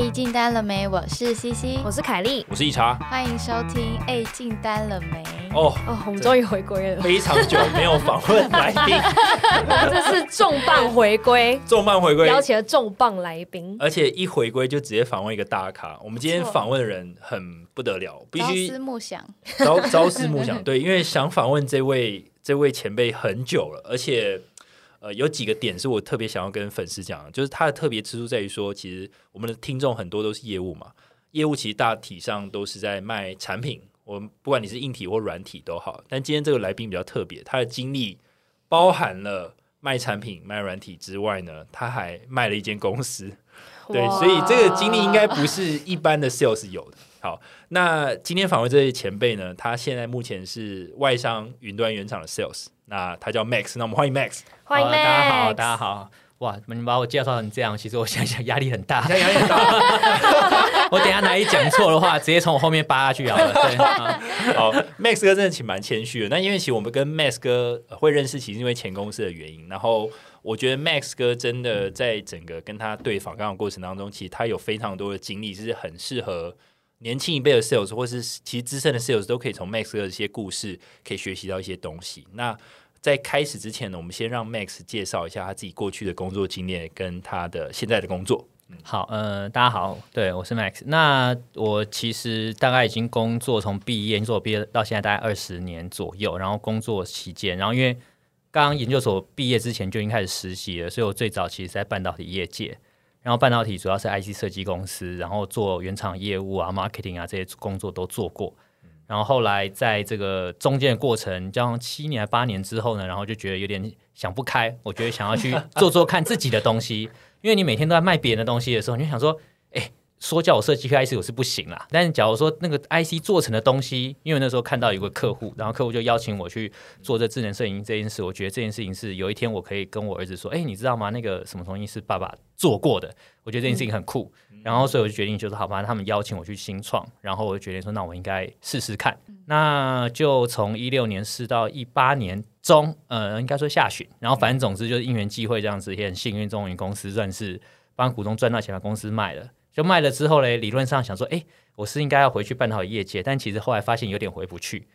哎，进单了没？我是西西我是凯莉，我是一茶，欢迎收听。哎，进单了没？哦哦，我们终于回归了，非常久没有访问来宾，这是重磅回归，重磅回归，邀请了重磅来宾，而且一回归就直接访问一个大咖。我们今天访问的人很不得了，必须朝思暮想，朝朝思暮想。对，因为想访问这位这位前辈很久了，而且呃有几个点是我特别想要跟粉丝讲，就是它的特别之处在于说，其实我们的听众很多都是业务嘛，业务其实大体上都是在卖产品。我们不管你是硬体或软体都好，但今天这个来宾比较特别，他的经历包含了卖产品、卖软体之外呢，他还卖了一间公司。对，所以这个经历应该不是一般的 sales 有的。好，那今天访问这位前辈呢，他现在目前是外商云端原厂的 sales，那他叫 Max，那我们欢迎 Max，欢迎 Max，大家好，大家好。哇，你们把我介绍成这样，其实我想想压力很大，压力很大。我等下哪里讲错的话，直接从我后面扒下去好了。对，好，Max 哥真的挺蛮谦虚的。那因为其实我们跟 Max 哥会认识，其实因为前公司的原因。然后我觉得 Max 哥真的在整个跟他对访刚的过程当中，其实他有非常多的经历，是很适合年轻一辈的 sales，或是其实资深的 sales 都可以从 Max 的一些故事可以学习到一些东西。那在开始之前呢，我们先让 Max 介绍一下他自己过去的工作经验跟他的现在的工作。好，呃，大家好，对我是 Max。那我其实大概已经工作从毕业，做毕业到现在大概二十年左右。然后工作期间，然后因为刚研究所毕业之前就已经开始实习了，所以我最早其实在半导体业界。然后半导体主要是 IC 设计公司，然后做原厂业务啊、marketing 啊这些工作都做过。然后后来在这个中间的过程，这样七年八年之后呢，然后就觉得有点想不开，我觉得想要去做做看自己的东西，因为你每天都在卖别人的东西的时候，你就想说，哎，说叫我设计 IC 我是不行啦。但是假如说那个 IC 做成的东西，因为那时候看到有个客户，然后客户就邀请我去做这智能摄影这件事，我觉得这件事情是有一天我可以跟我儿子说，哎，你知道吗？那个什么东西是爸爸做过的，我觉得这件事情很酷。然后，所以我就决定，就是好吧，他们邀请我去新创，然后我就决定说，那我应该试试看。那就从一六年试到一八年中，呃，应该说下旬。然后，反正总之就是因缘际会这样子，也很幸运，终于公司算是帮股东赚到钱，把公司卖了。就卖了之后嘞，理论上想说，哎，我是应该要回去办好业界，但其实后来发现有点回不去。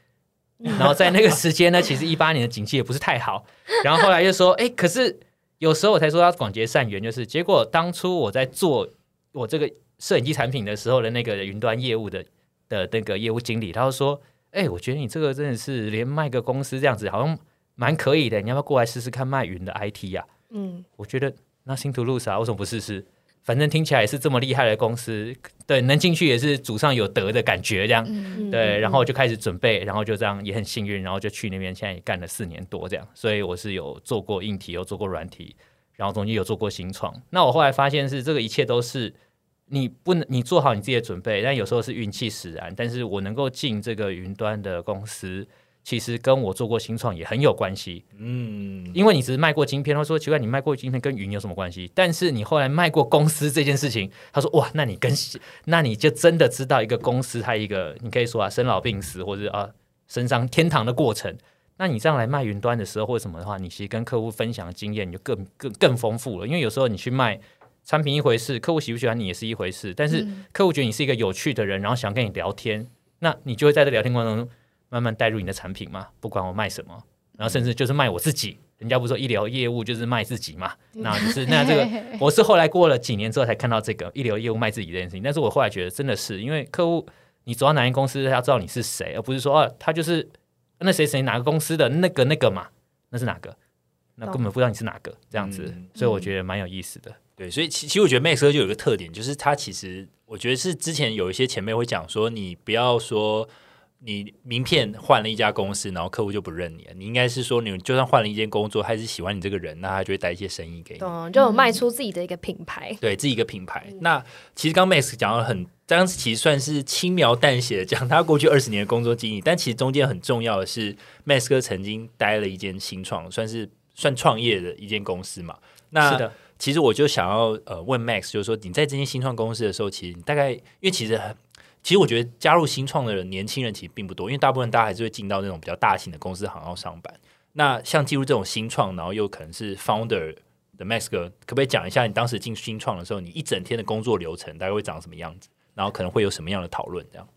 然后在那个时间呢，其实一八年的景气也不是太好。然后后来就说，哎，可是有时候我才说要广结善缘，就是结果当初我在做。我这个摄影机产品的时候的那个云端业务的的那个业务经理，他就说：“哎，我觉得你这个真的是连卖个公司这样子，好像蛮可以的。你要不要过来试试看卖云的 IT 呀？”嗯，我觉得那新途路啥，为什么不试试？反正听起来也是这么厉害的公司，对，能进去也是祖上有德的感觉，这样对。然后就开始准备，然后就这样也很幸运，然后就去那边，现在也干了四年多这样。所以我是有做过硬体，有做过软体，然后中间有做过新创。那我后来发现是这个一切都是。你不能，你做好你自己的准备，但有时候是运气使然。但是我能够进这个云端的公司，其实跟我做过新创也很有关系。嗯，因为你只是卖过晶片，他说奇怪，你卖过晶片跟云有什么关系？但是你后来卖过公司这件事情，他说哇，那你跟那你就真的知道一个公司它一个，你可以说啊，生老病死或者啊升上天堂的过程。那你这样来卖云端的时候或者什么的话，你其实跟客户分享的经验你就更更更丰富了。因为有时候你去卖。产品一回事，客户喜不喜欢你也是一回事。但是客户觉得你是一个有趣的人，然后想跟你聊天，那你就会在这聊天过程中慢慢带入你的产品嘛。不管我卖什么，然后甚至就是卖我自己。人家不说医疗业务就是卖自己嘛？那就是那这个，我是后来过了几年之后才看到这个医疗业务卖自己这件事情。但是我后来觉得真的是，因为客户你走到哪间公司，他要知道你是谁，而不是说哦，他就是那谁谁哪个公司的那个那个嘛，那是哪个？那根本不知道你是哪个这样子。所以我觉得蛮有意思的。对，所以其其实我觉得 Max 哥就有一个特点，就是他其实我觉得是之前有一些前辈会讲说，你不要说你名片换了一家公司，然后客户就不认你了。你应该是说，你就算换了一间工作，还是喜欢你这个人，那他就会带一些生意给你，就有卖出自己的一个品牌，对自己一个品牌。那其实刚 Max 讲了很，当时其实算是轻描淡写的讲他过去二十年的工作经历，但其实中间很重要的是，Max 哥曾经待了一间新创，算是算创业的一间公司嘛。那是的。其实我就想要呃问 Max，就是说你在这间新创公司的时候，其实你大概因为其实很，其实我觉得加入新创的人，年轻人其实并不多，因为大部分大家还是会进到那种比较大型的公司行号上班。那像进入这种新创，然后又可能是 founder 的 Max 哥，可不可以讲一下你当时进新创的时候，你一整天的工作流程大概会长什么样子？然后可能会有什么样的讨论？这样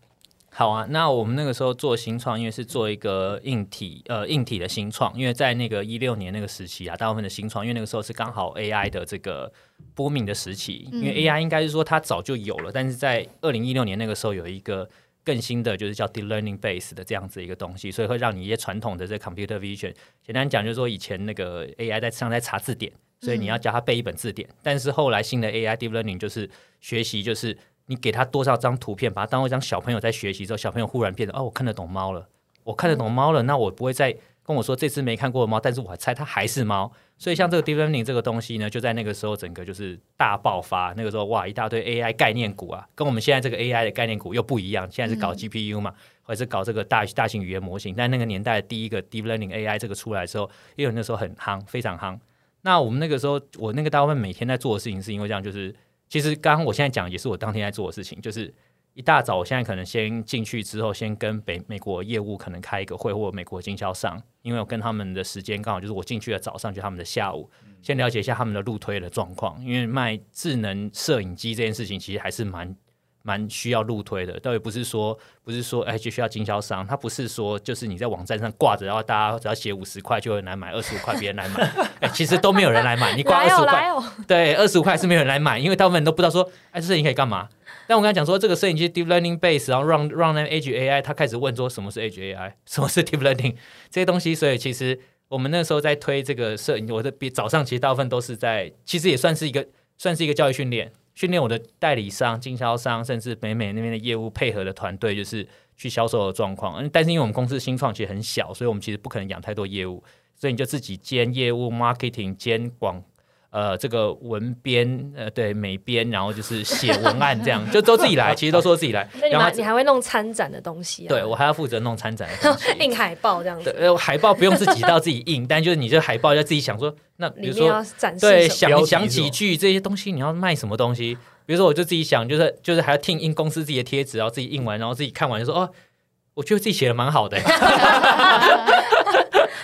好啊，那我们那个时候做新创，因为是做一个硬体呃硬体的新创，因为在那个一六年那个时期啊，大部分的新创，因为那个时候是刚好 AI 的这个波命的时期，因为 AI 应该是说它早就有了，但是在二零一六年那个时候有一个更新的，就是叫 deep learning base 的这样子一个东西，所以会让你一些传统的这 computer vision，简单讲就是说以前那个 AI 在上在查字典，所以你要教它背一本字典，但是后来新的 AI deep learning 就是学习就是。你给他多少张图片，把它当做一张小朋友在学习之后，小朋友忽然变得哦，我看得懂猫了，我看得懂猫了，那我不会再跟我说这只没看过的猫，但是我猜它还是猫。所以像这个 deep learning 这个东西呢，就在那个时候整个就是大爆发。那个时候哇，一大堆 AI 概念股啊，跟我们现在这个 AI 的概念股又不一样。现在是搞 GPU 嘛，或者是搞这个大大型语言模型。但那个年代第一个 deep learning AI 这个出来的时候，因为那时候很夯，非常夯。那我们那个时候，我那个大部分每天在做的事情，是因为这样就是。其实刚刚我现在讲也是我当天在做的事情，就是一大早，我现在可能先进去之后，先跟北美国业务可能开一个会，或美国经销商，因为我跟他们的时间刚好就是我进去的早上，就他们的下午，先了解一下他们的路推的状况，因为卖智能摄影机这件事情其实还是蛮。蛮需要路推的，倒也不是说不是说哎就需要经销商，他不是说就是你在网站上挂着，然后大家只要写五十块就有人来买，二十五块别人来买，哎其实都没有人来买，你挂二十五块，对，二十五块是没有人来买，因为大部分人都不知道说哎这摄影可以干嘛。但我刚才讲说这个摄影机 deep learning base，然后让让那 edge AI，他开始问说什么是 edge AI，什么是 deep learning 这些东西，所以其实我们那时候在推这个摄影，我的比早上其实大部分都是在，其实也算是一个算是一个教育训练。训练我的代理商、经销商，甚至北美那边的业务配合的团队，就是去销售的状况。但是因为我们公司新创其实很小，所以我们其实不可能养太多业务，所以你就自己兼业务、marketing 兼广。呃，这个文编，呃，对美编，然后就是写文案这样，就都自己来，其实都说自己来。然后你还会弄参展的东西啊？对，我还要负责弄参展的东西，印海报这样子。呃，海报不用自己到自己印，但就是你这海报要自己想说，那比如说 展示对，想想几句这些东西，你要卖什么东西？比如说，我就自己想，就是就是还要听印公司自己的贴纸，然后自己印完，然后自己看完就说，哦，我觉得自己写的蛮好的。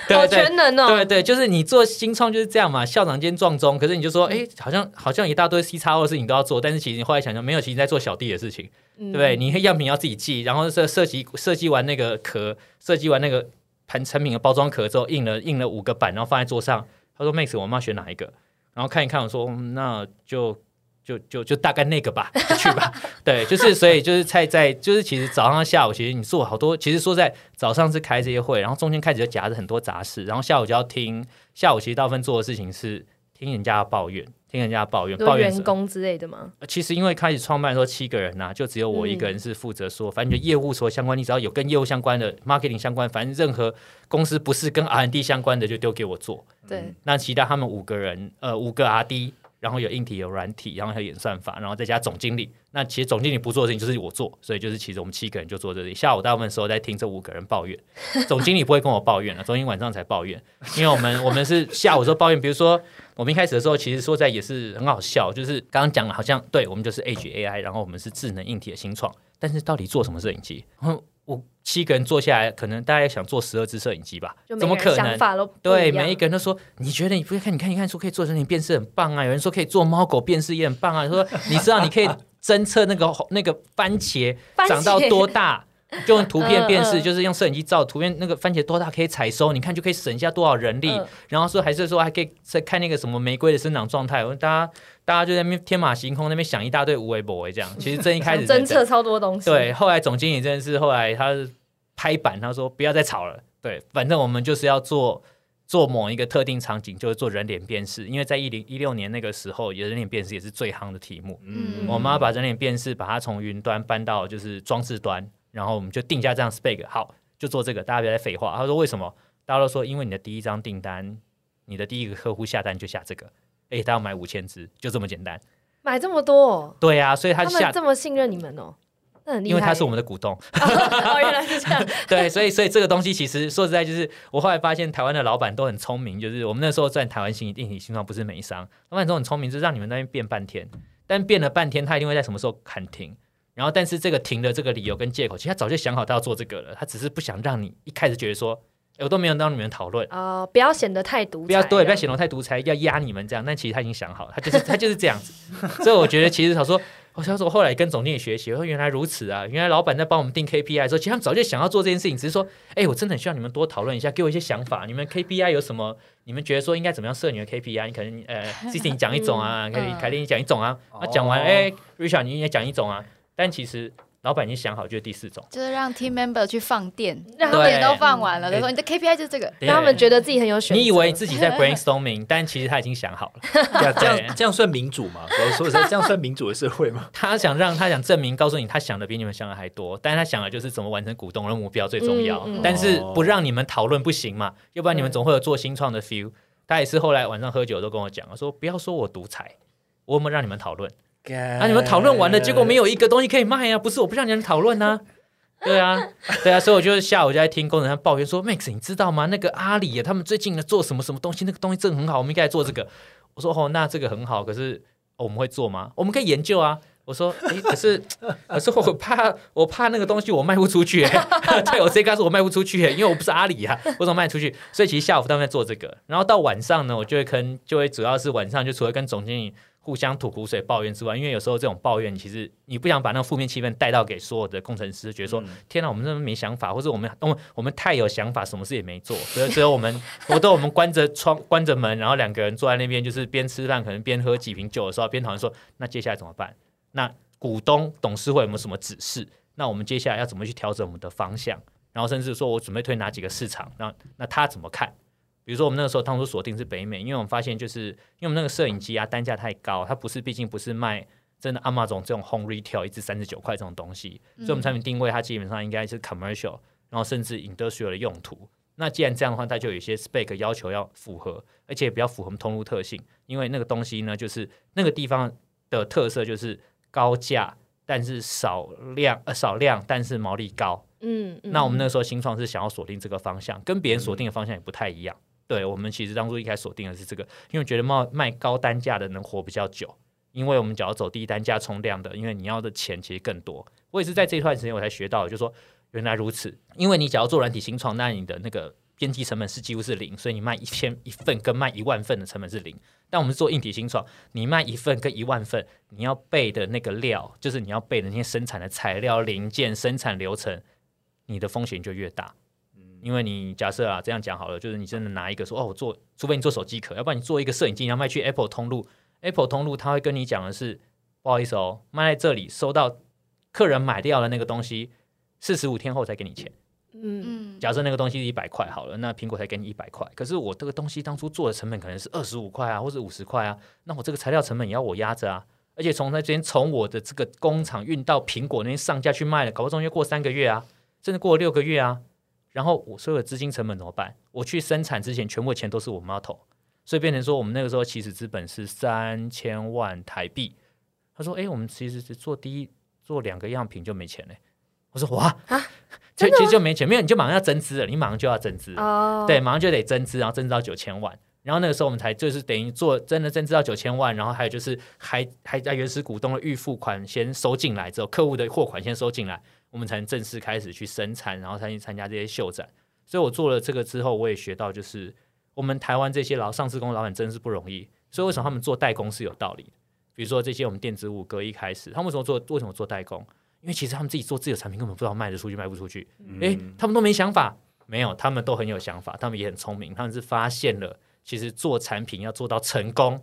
好全能哦！对对，就是你做新创就是这样嘛，校长兼撞钟。可是你就说，哎，好像好像一大堆 C 叉 O 的事情都要做，但是其实你后来想想，没有，其实在做小弟的事情，对不对？你样品要自己寄，然后设设计设计完那个壳，设计完那个盘成品的包装壳之后，印了印了五个版，然后放在桌上。他说：“Max，我们要选哪一个？”然后看一看，我说：“那就。”就就就大概那个吧，去吧。对，就是所以就是在在就是其实早上下午其实你做好多，其实说在早上是开这些会，然后中间开始就夹着很多杂事，然后下午就要听。下午其实大部分做的事情是听人家的抱怨，听人家的抱怨，抱怨员工之类的吗？其实因为开始创办说七个人呐，就只有我一个人是负责说，反正就业务所相关，你只要有跟业务相关的、marketing 相关，反正任何公司不是跟 R&D 相关的就丢给我做。对，那其他他们五个人，呃，五个 R&D。然后有硬体有软体，然后还有演算法，然后再加总经理。那其实总经理不做的事情就是我做，所以就是其实我们七个人就做这里。下午大部分时候在听这五个人抱怨，总经理不会跟我抱怨了，总经理晚上才抱怨。因为我们我们是下午时候抱怨，比如说我们一开始的时候，其实说在也是很好笑，就是刚刚讲了，好像对我们就是 Age AI，然后我们是智能硬体的新创，但是到底做什么摄影机？我七个人坐下来，可能大家想做十二支摄影机吧？怎么可能？对，每一个人都说，你觉得你不看？你看，你看，说可以做人脸辨识很棒啊！有人说可以做猫狗辨识也很棒啊！说你知道你可以侦测那个那个番茄长到多大？就用图片辨识，就是用摄影机照图片，那个番茄多大可以采收？你看就可以省下多少人力。然后说还是说还可以再看那个什么玫瑰的生长状态。我大家大家就在那边天马行空那边想一大堆无为不为这样。其实真一开始侦测超多东西。对，后来总经理真的是后来他拍板，他说不要再吵了。对，反正我们就是要做做某一个特定场景，就是做人脸辨识。因为在一零一六年那个时候，人脸辨识也是最夯的题目。嗯，我们要把人脸辨识把它从云端搬到就是装置端。然后我们就定下这样 spec 好，就做这个，大家别再废话。他说为什么？大家都说因为你的第一张订单，你的第一个客户下单就下这个，哎，他要买五千只，就这么简单。买这么多？对啊，所以他下这么信任你们哦，那很厉害。因为他是我们的股东。哦，原来是这样。对，所以所以这个东西其实说实在，就是我后来发现台湾的老板都很聪明，就是我们那时候在台湾新一体新创不是美商，老板都很聪明，就让你们那边变半天，但变了半天，他一定会在什么时候喊停。然后，但是这个停的这个理由跟借口，其实他早就想好他要做这个了，他只是不想让你一开始觉得说诶我都没有让你们讨论。哦，不要显得太独裁，不要对，不要显得太独裁，要压你们这样。但其实他已经想好了，他就是他就是这样子。所以我觉得其实他说，我想说后来跟总经理学习，我说原来如此啊，原来老板在帮我们定 KPI 的时候，其实他们早就想要做这件事情，只是说，哎，我真的很需要你们多讨论一下，给我一些想法。你们 KPI 有什么？你们觉得说应该怎么样设你的 KPI？你可能呃 c c 你讲一种啊，凯 凯莉你讲一种啊，啊讲完哎，Richard 你也讲一种啊，但其实。老板已经想好，就是第四种，就是让 team member 去放电，让他们也都放完了，他说你的 KPI 就是这个，让他们觉得自己很有选择。你以为自己在 brainstorming，但其实他已经想好了。这样这样算民主吗？我说这样算民主的社会吗？他想让他想证明，告诉你他想的比你们想的还多，但是他想的就是怎么完成股东的目标最重要，但是不让你们讨论不行嘛？要不然你们总会有做新创的 feel。他也是后来晚上喝酒都跟我讲，说不要说我独裁，我有没有让你们讨论？啊！你们讨论完了，结果没有一个东西可以卖啊！不是我不让你们讨论呢，对啊，对啊，所以我就下午就在听工程师抱怨说：“Max，你知道吗？那个阿里啊，他们最近呢做什么什么东西？那个东西真的很好，我们应该做这个。”我说：“哦，那这个很好，可是我们会做吗？我们可以研究啊。”我说：“哎，可是 可是我怕我怕那个东西我卖不出去。对我这刚说我卖不出去，因为我不是阿里啊，我怎么卖出去？所以其实下午他们在做这个，然后到晚上呢，我就会跟就会主要是晚上就除了跟总经理。”互相吐苦水、抱怨之外，因为有时候这种抱怨，其实你不想把那个负面气氛带到给所有的工程师，觉得说天哪，我们这么没想法，或者我们我们我们太有想法，什么事也没做，所以只有我们，我都我们关着窗、关着门，然后两个人坐在那边，就是边吃饭，可能边喝几瓶酒的时候，边讨论说，那接下来怎么办？那股东、董事会有没有什么指示？那我们接下来要怎么去调整我们的方向？然后甚至说我准备推哪几个市场？那那他怎么看？比如说，我们那个时候当初锁定是北美，因为我们发现，就是因为我们那个摄影机啊，单价太高，它不是，毕竟不是卖真的阿玛总这种 home retail 一支三十九块这种东西，所以我们产品定位它基本上应该是 commercial，然后甚至 industrial 的用途。那既然这样的话，它就有一些 spec 要求要符合，而且比较符合我们通路特性，因为那个东西呢，就是那个地方的特色就是高价，但是少量呃少量，但是毛利高。嗯，那我们那个时候新创是想要锁定这个方向，跟别人锁定的方向也不太一样。对我们其实当初一开始锁定的是这个，因为觉得卖卖高单价的能活比较久，因为我们只要走低单价冲量的，因为你要的钱其实更多。我也是在这段时间我才学到，就是说原来如此。因为你只要做软体新创，那你的那个边际成本是几乎是零，所以你卖一千一份跟卖一万份的成本是零。但我们做硬体新创，你卖一份跟一万份，你要备的那个料，就是你要备的那些生产的材料、零件、生产流程，你的风险就越大。因为你假设啊，这样讲好了，就是你真的拿一个说哦，我做，除非你做手机壳，要不然你做一个摄影机，你要卖去 Apple 通路，Apple 通路他会跟你讲的是，不好意思哦，卖在这里，收到客人买掉了那个东西，四十五天后才给你钱。嗯嗯，假设那个东西一百块好了，那苹果才给你一百块，可是我这个东西当初做的成本可能是二十五块啊，或者五十块啊，那我这个材料成本也要我压着啊，而且从那边从我的这个工厂运到苹果那边上架去卖了，搞不好中间过三个月啊，甚至过六个月啊。然后我所有的资金成本怎么办？我去生产之前，全部钱都是我们要投，所以变成说，我们那个时候起始资本是三千万台币。他说：“哎，我们其实是做第一做两个样品就没钱嘞。”我说：“哇啊，就其实就没钱，没有你就马上要增资了，你马上就要增资哦，对，马上就得增资，然后增资到九千万。然后那个时候我们才就是等于做真的增资到九千万，然后还有就是还还在原始股东的预付款先收进来之后，客户的货款先收进来。”我们才能正式开始去生产，然后才去参加这些秀展。所以我做了这个之后，我也学到，就是我们台湾这些老上市公司老板真是不容易。所以为什么他们做代工是有道理？比如说这些我们电子五哥一开始，他们为什么做？为什么做代工？因为其实他们自己做自己的产品，根本不知道卖得出去卖不出去。诶，他们都没想法？没有，他们都很有想法，他们也很聪明。他们是发现了，其实做产品要做到成功，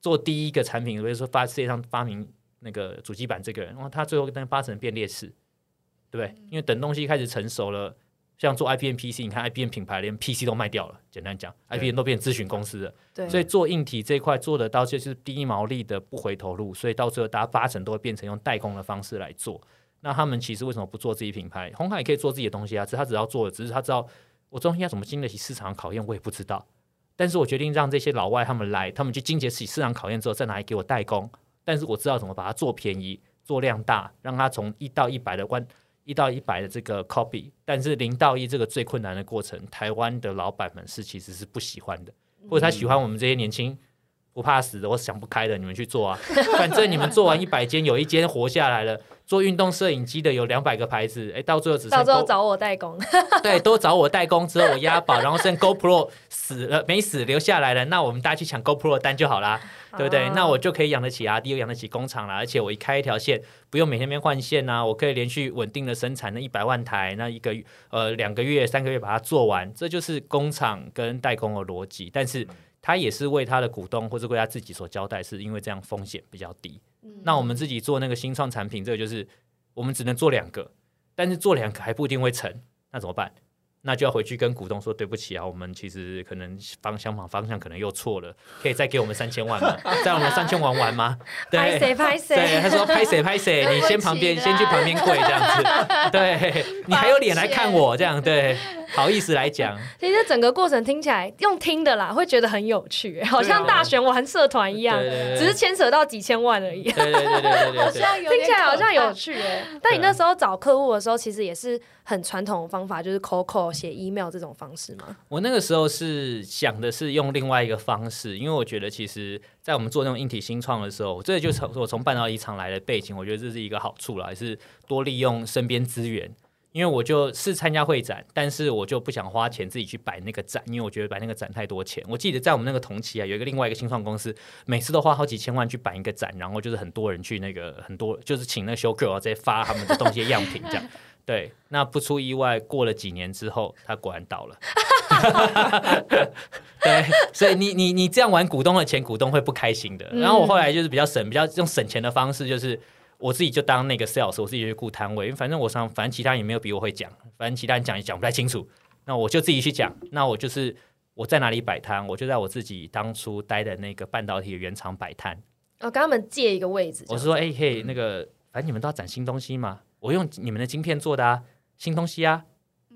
做第一个产品，比如说发世界上发明那个主机板这个人，哇，他最后跟发成变劣势。对不对？因为等东西开始成熟了，像做 IPM PC，你看 IPM 品牌连 PC 都卖掉了。简单讲，IPM 都变咨询公司了。对，所以做硬体这一块做得到就是低毛利的不回头路，所以到最后大家八成都会变成用代工的方式来做。那他们其实为什么不做自己品牌？红海也可以做自己的东西啊，只是他只要做，只是他知道我东西要怎么经得起市场考验，我也不知道。但是我决定让这些老外他们来，他们去经得起市场考验之后，再拿来给我代工。但是我知道怎么把它做便宜、做量大，让它从一到一百的关。一到一百的这个 copy，但是零到一这个最困难的过程，台湾的老板们是其实是不喜欢的，或者他喜欢我们这些年轻不怕死的，我想不开的，你们去做啊！反正你们做完一百间，有一间活下来了。做运动摄影机的有两百个牌子，哎，到最后只到最后找我代工，对，都找我代工之后我押宝，然后剩 GoPro 死了没死留下来了，那我们大家去抢 GoPro 单就好啦，对不对？那我就可以养得起阿迪，又养得起工厂了，而且我一开一条线，不用每天边换线呐，我可以连续稳定的生产那一百万台，那一个呃两个月三个月把它做完，这就是工厂跟代工的逻辑。但是他也是为他的股东或者为他自己所交代，是因为这样风险比较低。那我们自己做那个新创产品，这个就是我们只能做两个，但是做两个还不一定会成，那怎么办？那就要回去跟股东说对不起啊，我们其实可能方向方方向可能又错了，可以再给我们三千万吗？再我们三千万玩吗？拍谁拍谁？对，他说拍谁拍谁，你先旁边先去旁边跪这样子，对你还有脸来看我这样对。好意思来讲，其实整个过程听起来用听的啦，会觉得很有趣，好像大选玩社团一样，只是牵扯到几千万而已。对对对对对，听起来好像有趣哎。但你那时候找客户的时候，其实也是很传统的方法，就是 call call 写 email 这种方式吗？我那个时候是想的是用另外一个方式，因为我觉得其实，在我们做那种硬体新创的时候，这就从我从半导体厂来的背景，我觉得这是一个好处啦，也是多利用身边资源。因为我就是参加会展，但是我就不想花钱自己去摆那个展，因为我觉得摆那个展太多钱。我记得在我们那个同期啊，有一个另外一个新创公司，每次都花好几千万去摆一个展，然后就是很多人去那个很多就是请那个 show girl 直接发他们的东西样品这样。对，那不出意外，过了几年之后，他果然倒了。对，所以你你你这样玩股东的钱，股东会不开心的。然后我后来就是比较省，比较用省钱的方式，就是。我自己就当那个 sales，我自己去顾摊位，因为反正我上，反正其他人也没有比我会讲，反正其他人讲也讲不太清楚，那我就自己去讲。那我就是我在哪里摆摊，我就在我自己当初待的那个半导体原厂摆摊。哦，跟他们借一个位置。我是说，哎嘿，那个反正你们都要展新东西嘛，我用你们的晶片做的啊，新东西啊，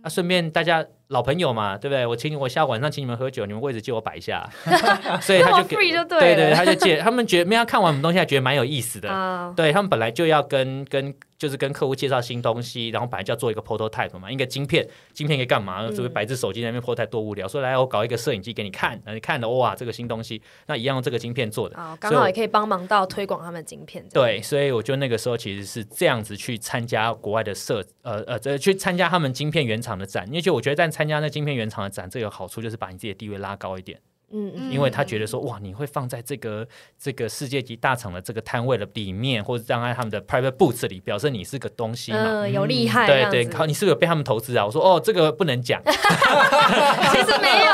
那顺便大家。老朋友嘛，对不对？我请你我下晚上请你们喝酒，你们位置借我摆一下，所以他就给对对，他就借。他们觉得没有看完我们东西，还觉得蛮有意思的。对他们本来就要跟跟就是跟客户介绍新东西，然后本来就要做一个 prototype 嘛，一个晶片，晶片可以干嘛？只会摆只手机在那边 prototype 多无聊，说来我搞一个摄影机给你看，你看了哇，这个新东西，那一样用这个晶片做的，刚好也可以帮忙到推广他们晶片。对，所以我就那个时候其实是这样子去参加国外的设呃呃，这去参加他们晶片原厂的展，因为我觉得在参加那晶片原厂的。展这个好处，就是把你自己的地位拉高一点。嗯嗯，因为他觉得说，哇，你会放在这个这个世界级大厂的这个摊位的里面，或者站在他们的 private booth 里，表示你是个东西嘛，有厉害。对对，好，你是不是有被他们投资啊？我说，哦，这个不能讲。其实没有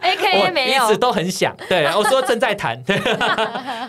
，A K A 没有，一直都很想。对，我说正在谈。对，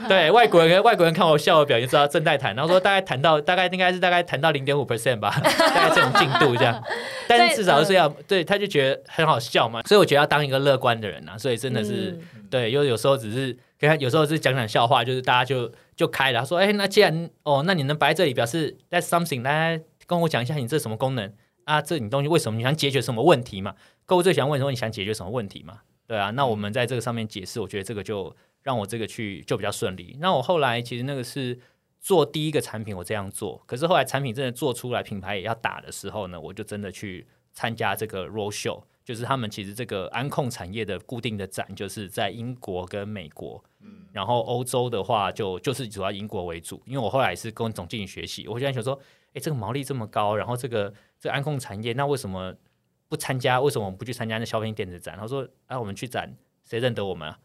对外国人外国人看我笑的表情，知道正在谈。然后说大概谈到大概应该是大概谈到零点五 percent 吧，大概这种进度这样。但至少是要对，他就觉得很好笑嘛。所以我觉得要当一个乐观的人啊，所以。真的是对，因为有时候只是跟他有时候是讲讲笑话，就是大家就就开了。他说：“哎，那既然哦，那你能摆在这里，表示 that's something。来跟我讲一下，你这什么功能啊？这你东西为什么？你想解决什么问题嘛？客户最想问说你想解决什么问题嘛？对啊，那我们在这个上面解释，我觉得这个就让我这个去就比较顺利。那我后来其实那个是做第一个产品，我这样做。可是后来产品真的做出来，品牌也要打的时候呢，我就真的去参加这个 road show。就是他们其实这个安控产业的固定的展，就是在英国跟美国，嗯，然后欧洲的话就就是主要英国为主。因为我后来也是跟总经理学习，我现在想说，哎，这个毛利这么高，然后这个这个安控产业，那为什么不参加？为什么我们不去参加那消费电子展？他说，啊，我们去展，谁认得我们啊？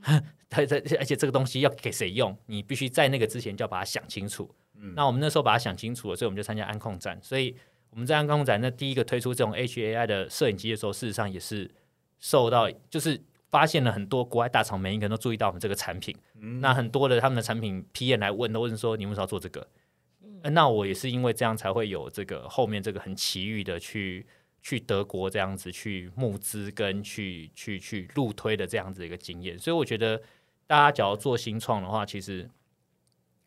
他他而且这个东西要给谁用？你必须在那个之前就要把它想清楚。嗯，那我们那时候把它想清楚了，所以我们就参加安控展，所以。我们在安康展那第一个推出这种 HAI 的摄影机的时候，事实上也是受到，就是发现了很多国外大厂，每一个人都注意到我们这个产品。那很多的他们的产品 PM 来问，都问说你为什么要做这个？那我也是因为这样才会有这个后面这个很奇遇的去去德国这样子去募资跟去去去路推的这样子一个经验。所以我觉得大家只要做新创的话，其实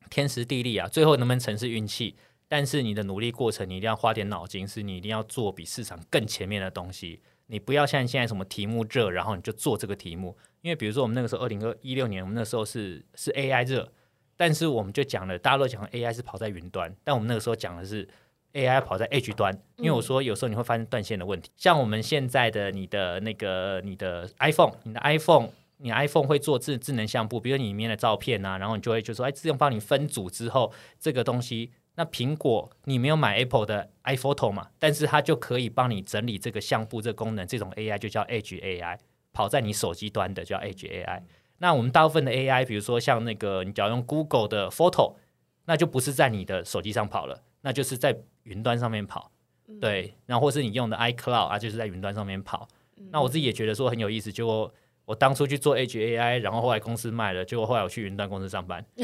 天时地利啊，最后能不能成是运气。但是你的努力过程，你一定要花点脑筋，是你一定要做比市场更前面的东西。你不要像现在什么题目热，然后你就做这个题目。因为比如说我们那个时候二零二一六年，我们那时候是是 AI 热，但是我们就讲了，大家都讲 AI 是跑在云端，但我们那个时候讲的是 AI 跑在 Edge 端。因为我说有时候你会发现断线的问题，像我们现在的你的那个你的 iPhone，你的 iPhone 你 iPhone 会做智智能相簿，比如你里面的照片啊，然后你就会就说，哎，自动帮你分组之后，这个东西，那苹果你没有买 Apple 的 iPhoto 嘛，但是它就可以帮你整理这个相簿这个功能，这种 AI 就叫 Edge AI，跑在你手机端的叫 Edge AI。那我们大部分的 AI，比如说像那个你只要用 Google 的 Photo，那就不是在你的手机上跑了，那就是在云端上面跑。对，然后或是你用的 iCloud 啊，就是在云端上面跑。那我自己也觉得说很有意思，就我当初去做 H A I，然后后来公司卖了，结果后来我去云端公司上班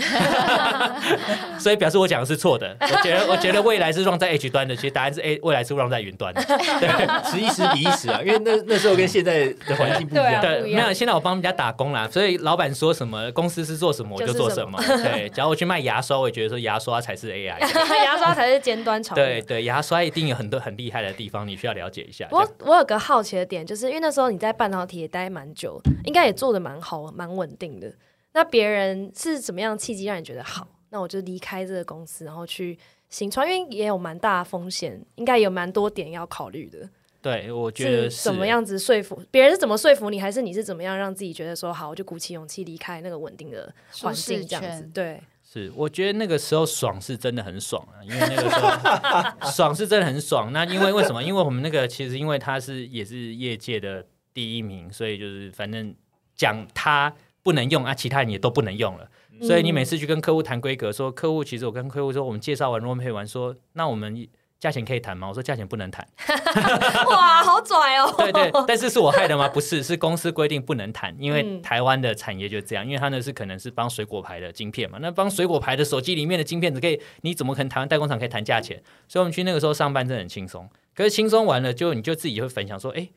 所以表示我讲的是错的。我觉得我觉得未来是 run 在 H 端的，其实答案是 A，未来是 run 在云端的。对，时一时彼一时啊，因为那那时候跟现在的环境不一样。对，没有，现在我帮人家打工啦，所以老板说什么，公司是做什么，我就做什么。对，假如我去卖牙刷，我也觉得说牙刷才是 A I，牙刷才是尖端厂。对对，牙刷一定有很多很厉害的地方，你需要了解一下。我我有个好奇的点，就是因为那时候你在半导体也待蛮久，应该也做的蛮。好，蛮稳定的。那别人是怎么样契机让你觉得好？那我就离开这个公司，然后去新创，因为也有蛮大风险，应该有蛮多点要考虑的。对，我觉得是怎么样子说服别人是怎么说服你，还是你是怎么样让自己觉得说好，我就鼓起勇气离开那个稳定的环境这样子？对，是我觉得那个时候爽是真的很爽啊，因为那个时候 爽是真的很爽。那因为为什么？因为我们那个其实因为他是也是业界的第一名，所以就是反正。讲他不能用啊，其他人也都不能用了。所以你每次去跟客户谈规格，说客户其实我跟客户说，我们介绍完 r o 配完，说那我们价钱可以谈吗？我说价钱不能谈。哇，好拽哦！对对，但是是我害的吗？不是，是公司规定不能谈，因为台湾的产业就这样，因为他那是可能是帮水果牌的晶片嘛，那帮水果牌的手机里面的晶片，只可以你怎么可能台湾代工厂可以谈价钱？所以我们去那个时候上班真的很轻松，可是轻松完了就你就自己会分享说，哎，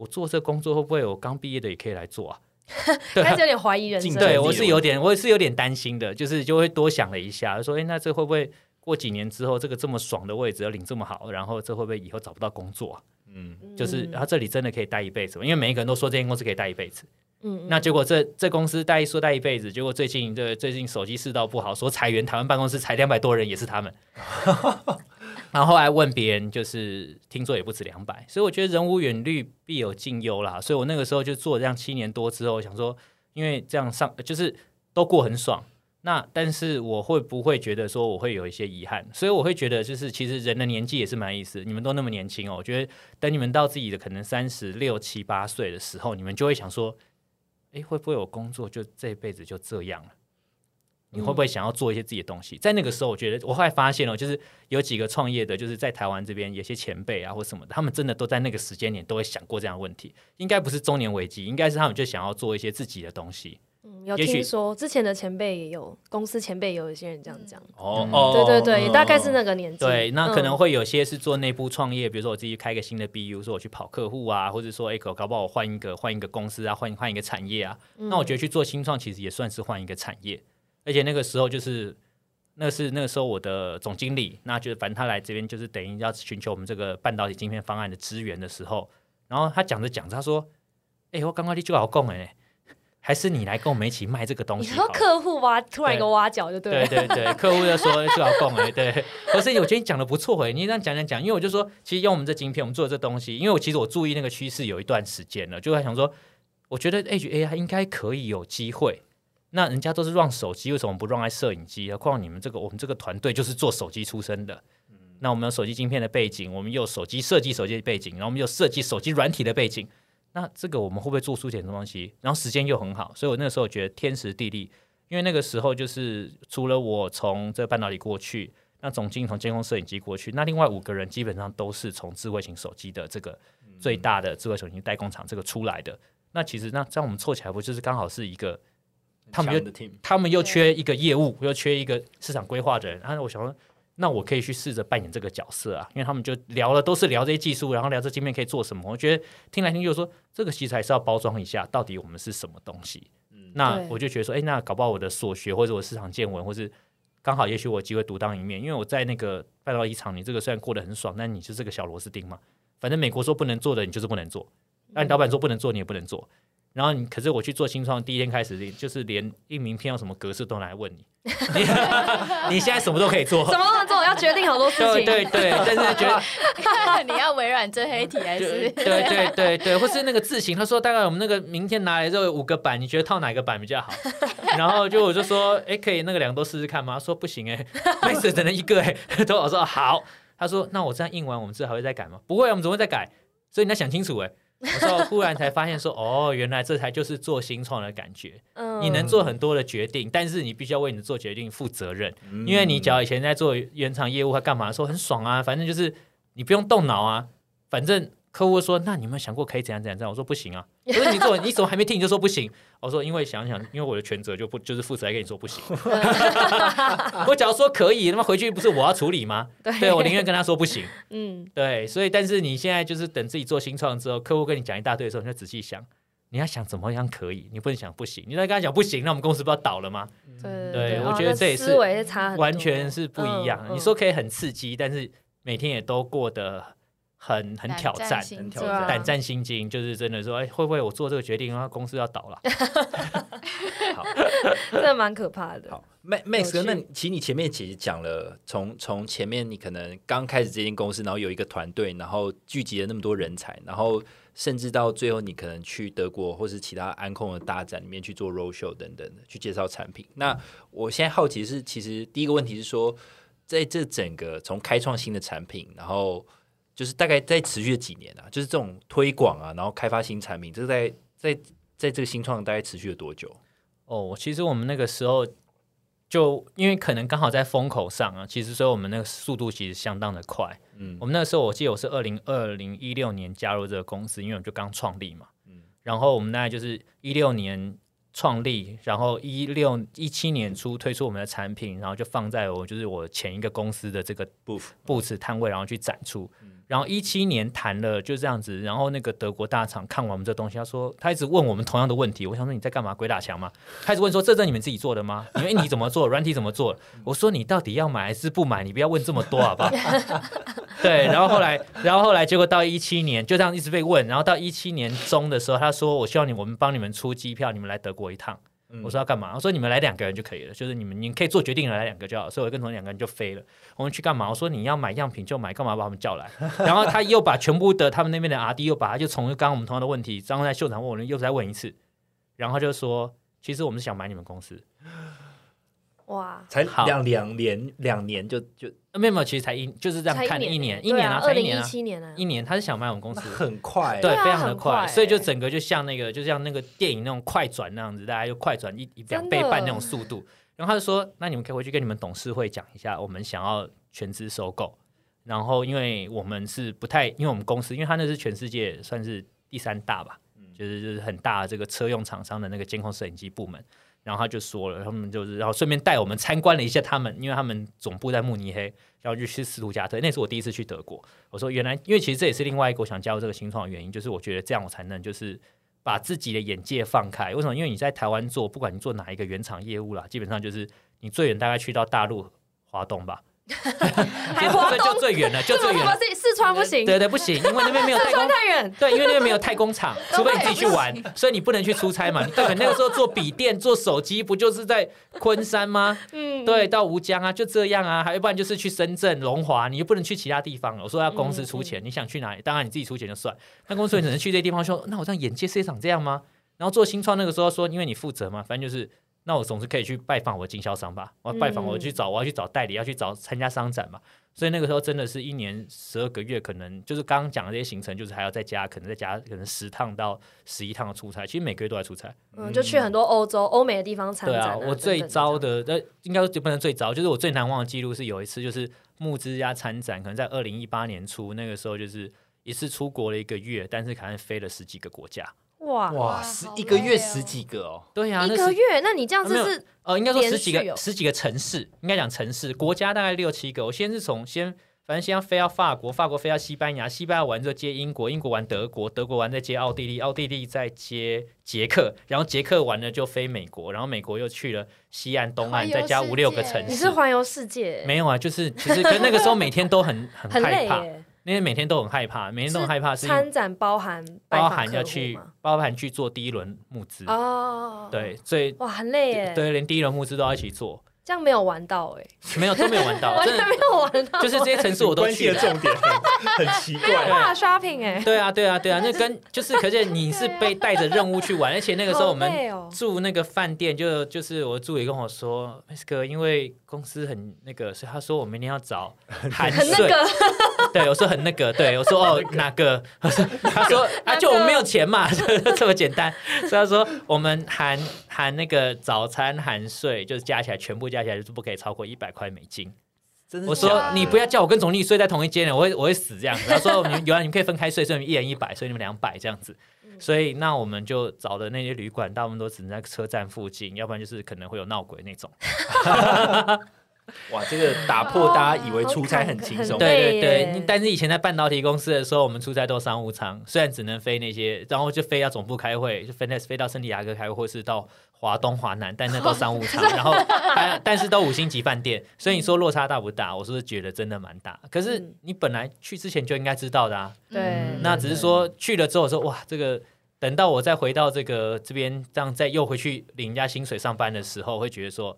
我做这工作会不会我刚毕业的也可以来做啊？开始有点怀疑人生，对我是有点，我是有点担心的，就是就会多想了一下，说，哎，那这会不会过几年之后，这个这么爽的位置要领这么好，然后这会不会以后找不到工作？啊嗯，就是他这里真的可以待一辈子吗？因为每一个人都说这间公司可以待一辈子，嗯，那结果这这公司待说待一辈子，结果最近这最近手机世道不好，说裁员，台湾办公室裁两百多人，也是他们。然后后来问别人，就是听说也不止两百，所以我觉得人无远虑必有近忧啦。所以我那个时候就做这样七年多之后，想说，因为这样上就是都过很爽，那但是我会不会觉得说我会有一些遗憾？所以我会觉得，就是其实人的年纪也是蛮意思。你们都那么年轻哦，我觉得等你们到自己的可能三十六七八岁的时候，你们就会想说，哎，会不会有工作就这辈子就这样了？你会不会想要做一些自己的东西？在那个时候，我觉得我后来发现了，就是有几个创业的，就是在台湾这边有些前辈啊或什么的，他们真的都在那个时间点都会想过这样的问题。应该不是中年危机，应该是他们就想要做一些自己的东西。嗯，有听说之前的前辈也有公司前辈有一些人这样讲。哦哦，对对对，也大概是那个年纪。对，那可能会有些是做内部创业，比如说我自己开个新的 BU，说我去跑客户啊，或者说哎，搞搞不好我换一个换一个公司啊，换换一个产业啊。那我觉得去做新创其实也算是换一个产业。而且那个时候就是，那是那个时候我的总经理，那就是反正他来这边就是等于要寻求我们这个半导体晶片方案的资源的时候，然后他讲着讲着，他说：“哎，我刚刚你就好供哎，还是你来跟我们一起卖这个东西。”你说客户挖突然一个挖角就对，对对对，客户就说就要供哎，对。可是我觉得你讲的不错哎，你这样讲讲讲，因为我就说，其实用我们这晶片，我们做的这东西，因为我其实我注意那个趋势有一段时间了，就在想说，我觉得 H A I 应该可以有机会。那人家都是让手机，为什么不让爱摄影机？何况你们这个，我们这个团队就是做手机出身的。那我们有手机晶片的背景，我们有手机设计手机的背景，然后我们有设计手机软体的背景。那这个我们会不会做出点什么东西？然后时间又很好，所以我那个时候觉得天时地利。因为那个时候就是除了我从这个半导体过去，那总经理从监控摄影机过去，那另外五个人基本上都是从智慧型手机的这个最大的智慧手机代工厂这个出来的。那其实那这样我们凑起来不就是刚好是一个？他们又他们又缺一个业务，又缺一个市场规划的人。然后我想说，那我可以去试着扮演这个角色啊，因为他们就聊了，都是聊这些技术，然后聊这界面可以做什么。我觉得听来听去说，这个其实还是要包装一下，到底我们是什么东西。那我就觉得说，哎，那搞不好我的所学或者我市场见闻，或是刚好也许我机会独当一面，因为我在那个半导体厂，你这个虽然过得很爽，但你就是个小螺丝钉嘛。反正美国说不能做的，你就是不能做；那你老板说不能做，你也不能做。然后你可是我去做新创第一天开始，就是连印名片要什么格式都来问你，你 你现在什么都可以做，什么都能做，要决定好多事对情。对 对，但是觉得你要微软真黑体还是？对对对对，或是那个字型，他说大概我们那个明天拿来之后有五个版，你觉得套哪个版比较好？然后就我就说，哎，可以那个两个都试试看吗？他说不行哎，Max 只能一个哎，都我说好，他说那我这样印完，我们之后还会再改吗？不会，我们总会再改，所以你要想清楚哎。我说忽然才发现说，哦，原来这才就是做新创的感觉。嗯你能做很多的决定，但是你必须要为你的做决定负责任。嗯因为你只要以前在做原厂业务或干嘛的时候很爽啊，反正就是你不用动脑啊，反正客户说那你有没有想过可以怎样怎样怎样？我说不行啊，我说你怎么你怎么还没听你就说不行？我说因为想想，因为我的全责就不就是负责来跟你说不行。我假如说可以，那么回去不是我要处理吗？对我宁愿跟他说不行。嗯，对，所以但是你现在就是等自己做新创之后，客户跟你讲一大堆的时候，你就仔细想。你要想怎么样可以，你不能想不行。你再跟他讲不行，那我们公司不要倒了吗？对对我觉得这也是完全是不一样。嗯你说可以很刺激，但是每天也都过得很很挑战，很挑战。胆战心惊，就是真的说，哎，会不会我做这个决定，然后公司要倒了？好真的蛮可怕的。好，Max Max 哥，那其实你前面其实讲了，从从前面你可能刚开始这间公司，然后有一个团队，然后聚集了那么多人才，然后甚至到最后你可能去德国或是其他安控的大展里面去做 road show 等等的，去介绍产品。那我现在好奇是，其实第一个问题是说，在这整个从开创新的产品，然后就是大概在持续了几年啊，就是这种推广啊，然后开发新产品，这个在在在这个新创大概持续了多久？哦，其实我们那个时候就因为可能刚好在风口上啊，其实所以我们那个速度其实相当的快。嗯我们那个时候我记得我是二零二零一六年加入这个公司，因为我们就刚创立嘛。嗯然后我们大概就是一六年创立，然后一六一七年初推出我们的产品，然后就放在我就是我前一个公司的这个 booth booth 摊位，然后去展出。然后一七年谈了就这样子，然后那个德国大厂看完我们这东西，他说他一直问我们同样的问题，我想说你在干嘛？鬼打墙吗？他一直问说这是你们自己做的吗？因为你怎么做，软体怎么做？我说你到底要买还是不买？你不要问这么多好不好？对，然后后来，然后后来结果到一七年就这样一直被问，然后到一七年中的时候，他说我希望你我们帮你们出机票，你们来德国一趟。我说要干嘛？我说你们来两个人就可以了，就是你们你可以做决定了来两个就好。所以我跟同事两个人就飞了。我们去干嘛？我说你要买样品就买，干嘛把他们叫来？然后他又把全部的他们那边的 R D 又把他就从刚刚我们同样的问题，刚刚在秀场问我们又再问一次，然后他就说其实我们是想买你们公司，哇，才好两两年两年就就呃没有没有，其实才一就是这样看一年一年啊，二零一才一年啊，七年啊，一年他是想买我们公司。很快，对，非常的快，所以就欸整个就像那个，就像那个电影那种快转那样子，大家就快转一一两倍半那种速度。然后他就说：“那你们可以回去跟你们董事会讲一下，我们想要全资收购。然后因为我们是不太，因为我们公司，因为他那是全世界算是第三大吧，就是就是很大的这个车用厂商的那个监控摄影机部门。然后他就说了，他们就是，然后顺便带我们参观了一下他们，因为他们总部在慕尼黑，然后就去斯图加特，那是我第一次去德国。我说原来，因为其实这也是另外一个我想加入这个新创的原因，就是我觉得这样我才能就是把自己的眼界放开。为什么？因为你在台湾做，不管你做哪一个原厂业务啦，基本上就是你最远大概去到大陆华东吧，还华这东就最远了，就最远了。四四川不行，对对，不行，因为那边没有太四空太远。对，因为那边没有太工厂，除非你自己去玩，所以你不能去出差嘛。对，那个时候做笔电、做手机，不就是在昆山吗？嗯，对，到吴江啊，就这样啊，还要不然就是去深圳、龙华，你又不能去其他地方了。我说要公司出钱，你想去哪里？当然你自己出钱就算，那公司只能去这些地方。说那我这样眼界世界长这样吗？然后做新创那个时候说，因为你负责嘛，反正就是。那我总是可以去拜访我的经销商吧，我要拜访我去找，我要去找代理，要去找参加商展嘛。所以那个时候真的是一年十二个月，可能就是刚刚讲的这些行程，就是还要再加，可能再加可能十趟到十一趟的出差，其实每个月都在出差。嗯，就去很多欧洲、欧美的地方参对展、啊，我最糟的，呃，应该就不能最糟，就是我最难忘的记录是有一次，就是募资加参展，可能在二零一八年初，那个时候就是一次出国了一个月，但是可能飞了十几个国家。哇。哇，十一个月十几个哦，对啊，一个月，那你这样子是呃，应该说十几个十几个城市，应该讲城市，国家大概六七个。我先是从先，反正先要飞到法国，法国飞到西班牙，西班牙完之后接英国，英国完德国，德国完再接奥地利，奥地利再接捷克，然后捷克完了就飞美国，然后美国又去了西岸、东岸，再加五六个城市。你是环游世界，没有啊，就是其实跟那个时候每天都很很 很害怕，累耶。因为每天都很害怕，每天都很害怕是参展包含包含要去吗包含去做第一轮募资，哦，，对，所以哇，很累耶，，对，连第一轮募资都要一起做，这样没有玩到哎，没有都没有玩到，完 真的全没有玩到，就是这些城市我都关系去了。的重点很很奇怪。大 shopping 哎，对啊，对啊，对啊，那跟就是，可是你是被带着任务去玩，而且那个时候我们住那个饭店，就就是我助理跟我说，Miss 哥，因为公司很那个，所以他说我明天要找含税。很那个，对，我说很那个，对我说哦哪个？他说啊，就我们没有钱嘛，就这么简单。所以他说我们含含那个早餐含税，就是加起来全部加起来就是不可以超过一百块美金。真的我说你不要叫我跟总经理睡在同一间了，我会我会死这样子。他说 你们原来你们可以分开睡，所以你们一人一百，所以你们两百这样子。所以那我们就找的那些旅馆，大部分都只能在车站附近，要不然就是可能会有闹鬼那种。哇，这个打破大家以为出差很轻松，很对对对但是以前在半导体公司的时候，我们出差都商务舱，虽然只能飞那些，然后就飞到总部开会，就飞到飞到圣地亚哥开会，或是到华东、华南，但那都商务舱，然后 但但是都五星级饭店，所以你说落差大不大？我是不是觉得真的蛮大。可是嗯你本来去之前就应该知道的啊，对嗯，那只是说去了之后说哇，这个等到我再回到这个这边，这样再又回去领人家薪水上班的时候，会觉得说，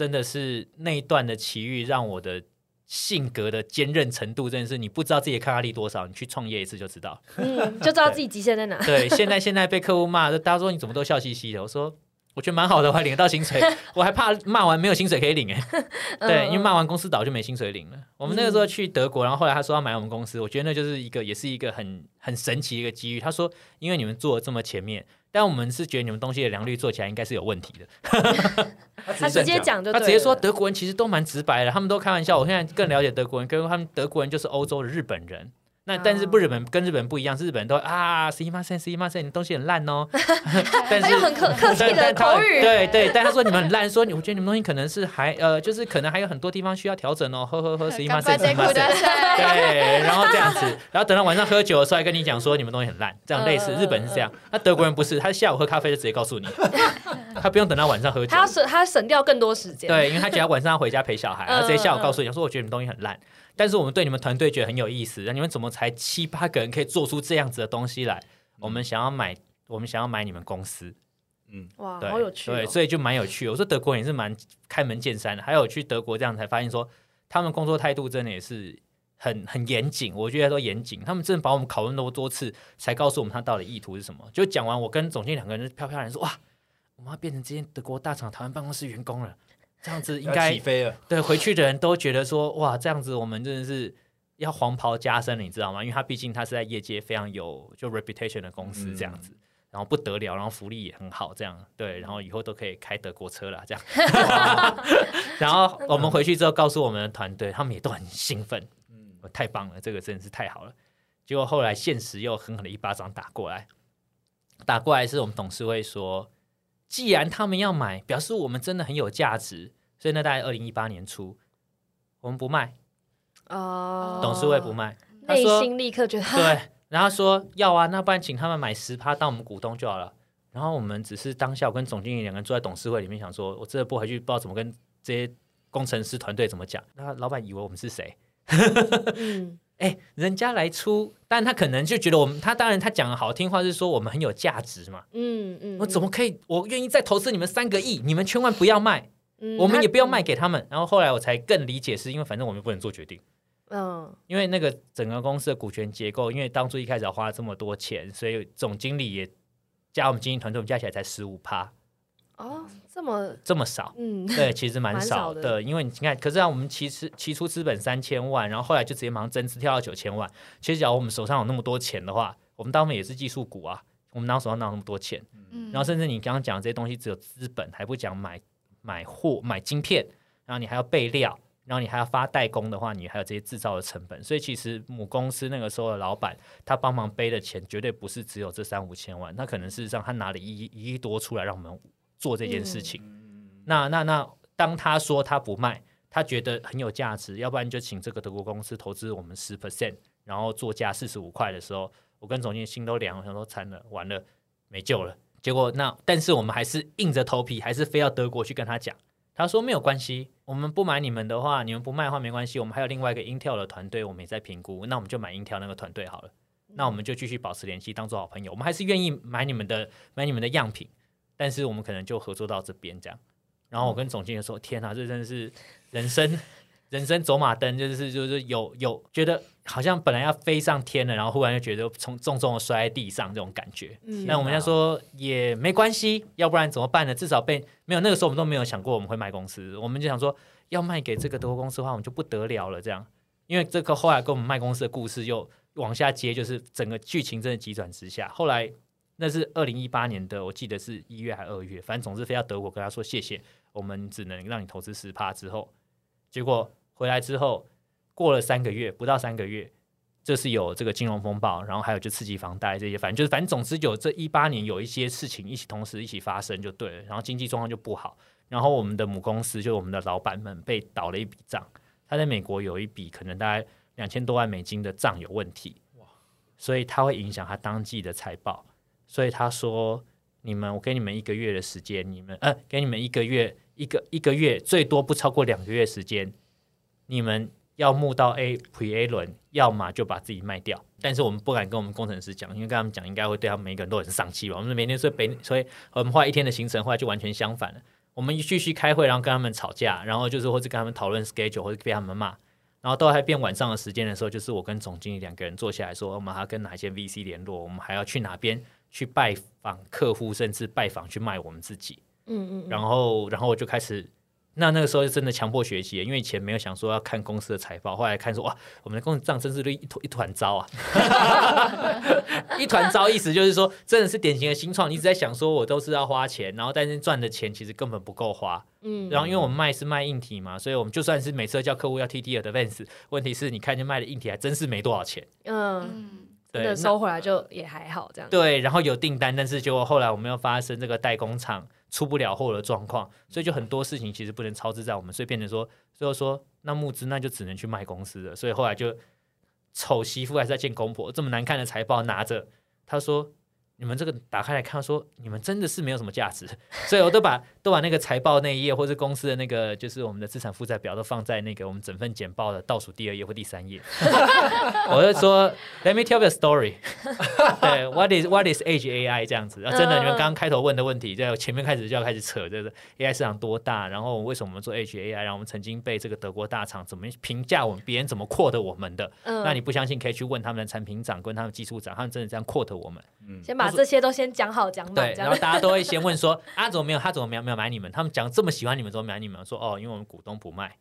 真的是那一段的奇遇让我的性格的坚韧程度，真的是你不知道自己的抗压力多少，你去创业一次就知道。嗯，就知道自己极限在哪。对，现在现在被客户骂，大家说你怎么都笑嘻嘻的，我说。我觉得蛮好的，我还领得到薪水，我还怕骂完没有薪水可以领哎。对，因为骂完公司倒就没薪水领了。我们那个时候去德国，然后后来他说要买我们公司，我觉得那就是一个也是一个很很神奇的一个机遇。他说，因为你们做的这么前面，但我们是觉得你们东西的良率做起来应该是有问题的。他直接讲就对了，他直接说德国人其实都蛮直白的，他们都开玩笑。我现在更了解德国人，跟他们德国人就是欧洲的日本人。那但是不日本跟日本不一样，是日本人都会啊，十一马森，十一马森，你东西很烂哦。但是很客客气的口语，对对，但他说你们很烂，说你我觉得你们东西可能是还呃，就是可能还有很多地方需要调整哦。呵呵呵，十一马森，十一马森。对，然后这样子，然后等到晚上喝酒的时候，还跟你讲说你们东西很烂，这样类似。嗯日本是这样，那德国人不是，他下午喝咖啡就直接告诉你，他不用等到晚上喝酒他。要省他省掉更多时间。对，因为他只要晚上要回家陪小孩，嗯他直接下午告诉你说，我觉得你们东西很烂，但是我们对你们团队觉得很有意思，那你们怎么才七八个人可以做出这样子的东西来？我们想要买，我们想要买你们公司，嗯哇，对，好有趣哦。对，所以就蛮有趣。我说德国人也是蛮开门见山的，还有去德国这样才发现说，他们工作态度真的也是很很严谨，我觉得说严谨。他们真的把我们拷问那么多次，才告诉我们他到底意图是什么。就讲完，我跟总经理两个人就飘飘然说，哇，我们要变成这间德国大厂台湾办公室员工了。这样子应该起飞了，对回去的人都觉得说，哇，这样子我们真的是要黄袍加身，你知道吗？因为他毕竟他是在业界非常有就 reputation 的公司这样子，然后不得了，然后福利也很好，这样对，然后以后都可以开德国车了，这样。然后我们回去之后告诉我们的团队，他们也都很兴奋，嗯，太棒了，这个真的是太好了。结果后来现实又狠狠的一巴掌打过来，打过来是我们董事会说，既然他们要买，表示我们真的很有价值，所以那大概二零一八年初，我们不卖，哦，董事会不卖，他内说心立刻觉得，对，然后说要啊，那不然请他们买十趴当我们股东就好了。然后我们只是当下我跟总经理两个人坐在董事会里面，想说，我真的不回去，不知道怎么跟这些工程师团队怎么讲。那老板以为我们是谁？嗯，哎，人家来出，但他可能就觉得我们，他当然他讲的好听话是说我们很有价值嘛。嗯嗯，我怎么可以？我愿意再投资你们三个亿，你们千万不要卖，嗯？我们也不要卖给他们。然后后来我才更理解，是因为反正我们不能做决定。嗯因为那个整个公司的股权结构，因为当初一开始要花了这么多钱，所以总经理也加我们经营团队，我们加起来才十五趴，哦，这么这么少。嗯对，其实蛮 蛮少少的因为你看，可是啊，我们其实起初资本三千万，然后后来就直接马上增资跳到九千万。其实，假如我们手上有那么多钱的话，我们当然也是技术股啊，我们哪有手上哪有那么多钱？嗯然后甚至你刚刚讲的这些东西，只有资本，还不讲买买货、买晶片，然后你还要备料，然后你还要发代工的话，你还有这些制造的成本。所以其实母公司那个时候的老板，他帮忙背的钱绝对不是只有这三五千万，他可能事实上他拿了一亿一亿多出来让我们做这件事情。那那那，当他说他不卖，他觉得很有价值，要不然就请这个德国公司投资我们十 percent，然后作价四十五块的时候，我跟总经理心都凉了，想说惨了，完了，没救了。结果那，但是我们还是硬着头皮，还是非要德国去跟他讲。他说没有关系，我们不买你们的话，你们不卖的话没关系，我们还有另外一个 Intel 的团队，我们也在评估，那我们就买 Intel 那个团队好了。那我们就继续保持联系，当做好朋友。我们还是愿意买你们的买你们的样品，但是我们可能就合作到这边这样。然后我跟总经理说：“天哪，这真的是人生 人生走马灯，就是就是有有觉得好像本来要飞上天了，然后忽然又觉得从重重的摔在地上这种感觉。嗯那我们家说也没关系，要不然怎么办呢？至少被没有那个时候我们都没有想过我们会卖公司，我们就想说要卖给这个德国公司的话，我们就不得了了这样。因为这个后来跟我们卖公司的故事又往下接，就是整个剧情真的急转直下。后来那是二零一八年的，我记得是一月还二月，反正总之飞到德国跟他说谢谢，我们只能让你投资十趴之后，结果回来之后过了三个月，不到三个月。这是有这个金融风暴，然后还有就刺激房贷这些，反正就是反正总之有这一八年有一些事情一起同时一起发生就对了，然后经济状况就不好，然后我们的母公司就我们的老板们被倒了一笔账，他在美国有一笔可能大概两千多万美金的账有问题，所以他会影响他当季的财报，所以他说你们我给你们一个月的时间，你们呃给你们一个月一个一个月最多不超过两个月时间，你们要募到 A Pre A 轮，要么就把自己卖掉。但是我们不敢跟我们工程师讲，因为跟他们讲应该会对他们每个人都很丧气吧。我们每天所以北，所以我们花一天的行程，后来就完全相反了。我们继续开会，然后跟他们吵架，然后就是或者跟他们讨论 schedule，或者被他们骂。然后到还变晚上的时间的时候，就是我跟总经理两个人坐下来说，我们还要跟哪些 VC 联络，我们还要去哪边去拜访客户，甚至拜访去卖我们自己。嗯嗯，然后，然后我就开始，那那个时候就真的强迫学习，因为以前没有想说要看公司的财报，后来看说哇，我们的公司账真是一团一团糟啊，一团糟，意思就是说真的是典型的新创，你一直在想说我都是要花钱，然后但是赚的钱其实根本不够花，嗯，然后因为我们卖是卖硬体嘛，所以我们就算是每次都叫客户要 TT advance，问题是你看见卖的硬体还真是没多少钱，嗯，真的那收回来就也还好这样。对，然后有订单，但是结果后来我们又发生这个代工厂出不了货的状况，所以就很多事情其实不能超支在我们，所以变成说最后说那募资那就只能去卖公司了，所以后来就丑媳妇还是在见公婆，这么难看的财报拿着，他说。你们这个打开来看，说你们真的是没有什么价值，所以我都把都把那个财报那一页，或是公司的那个就是我们的资产负债表，都放在那个我们整份简报的倒数第二页或第三页。我就说，Let me tell you a story 对，What is What is Age AI 这样子啊？真的，嗯你们刚刚开头问的问题，在前面开始就要开始扯，就是 AI 市场多大，然后为什么我们做 Age AI，然后我们曾经被这个德国大厂怎么评价我们，别人怎么 quote 我们的？嗯，那你不相信，可以去问他们的产品长跟他们技术长，他们真的这样 quote 我们。先把这些都先讲好讲满，对，然后大家都会先问说 啊，怎么没有？他怎么没有没有买你们？他们讲这么喜欢你们，怎么买你们？说哦，因为我们股东不卖。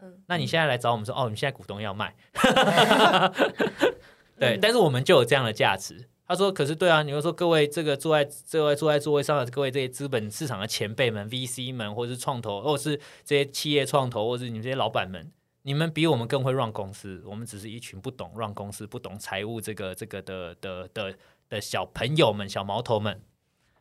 嗯那你现在来找我们说哦，你现在股东要卖。对，但是我们就有这样的价值。他说：“可是对啊，你又说各位这个坐在这位坐在座位上的各位这些资本市场的前辈们、VC 们，或者是创投，或者是这些企业创投，或者是你们这些老板们，你们比我们更会 run 公司。我们只是一群不懂 run 公司、不懂财务这个这个的的的的小朋友们、小毛头们。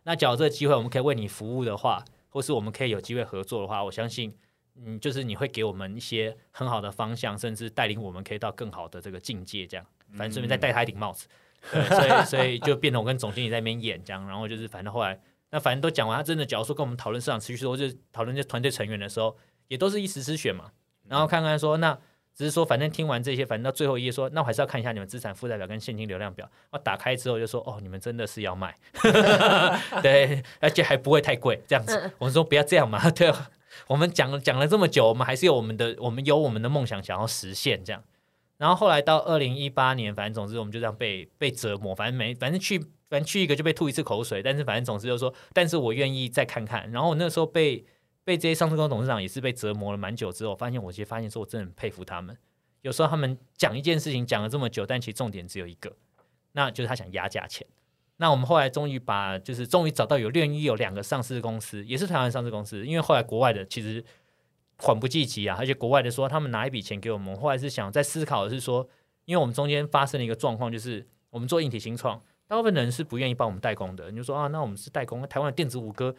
那假如这个机会我们可以为你服务的话，或是我们可以有机会合作的话，我相信，嗯，就是你会给我们一些很好的方向，甚至带领我们可以到更好的这个境界。这样，反正顺便再戴他一顶帽子。所以所以就变成我跟总经理在那边演这样，然后就是反正后来那反正都讲完，他真的假如说跟我们讨论市场持续说，就讨论这团队成员的时候，也都是一时之选嘛。然后看看说，那只是说反正听完这些，反正到最后一页说，那我还是要看一下你们资产负债表跟现金流量表。我打开之后就说，哦，你们真的是要卖，对，而且还不会太贵，这样子。我们说不要这样嘛，对啊。我们讲了讲了这么久，我们还是有我们的，我们有我们的梦想想要实现这样。然后后来到二零一八年，反正总之我们就这样被被折磨，反正每反正去反正去一个就被吐一次口水，但是反正总之就说，但是我愿意再看看。然后我那时候被被这些上市公司董事长也是被折磨了蛮久之后，发现我其实发现说我真的很佩服他们。有时候他们讲一件事情讲了这么久，但其实重点只有一个，那就是他想压价钱。那我们后来终于把，就是终于找到有愿意有两个上市公司，也是台湾上市公司，因为后来国外的其实缓不济急啊，而且国外的说他们拿一笔钱给我们，后来是想在思考的是说，因为我们中间发生了一个状况，就是我们做硬体新创，大部分人是不愿意帮我们代工的，你就说啊，那我们是代工，台湾的电子五哥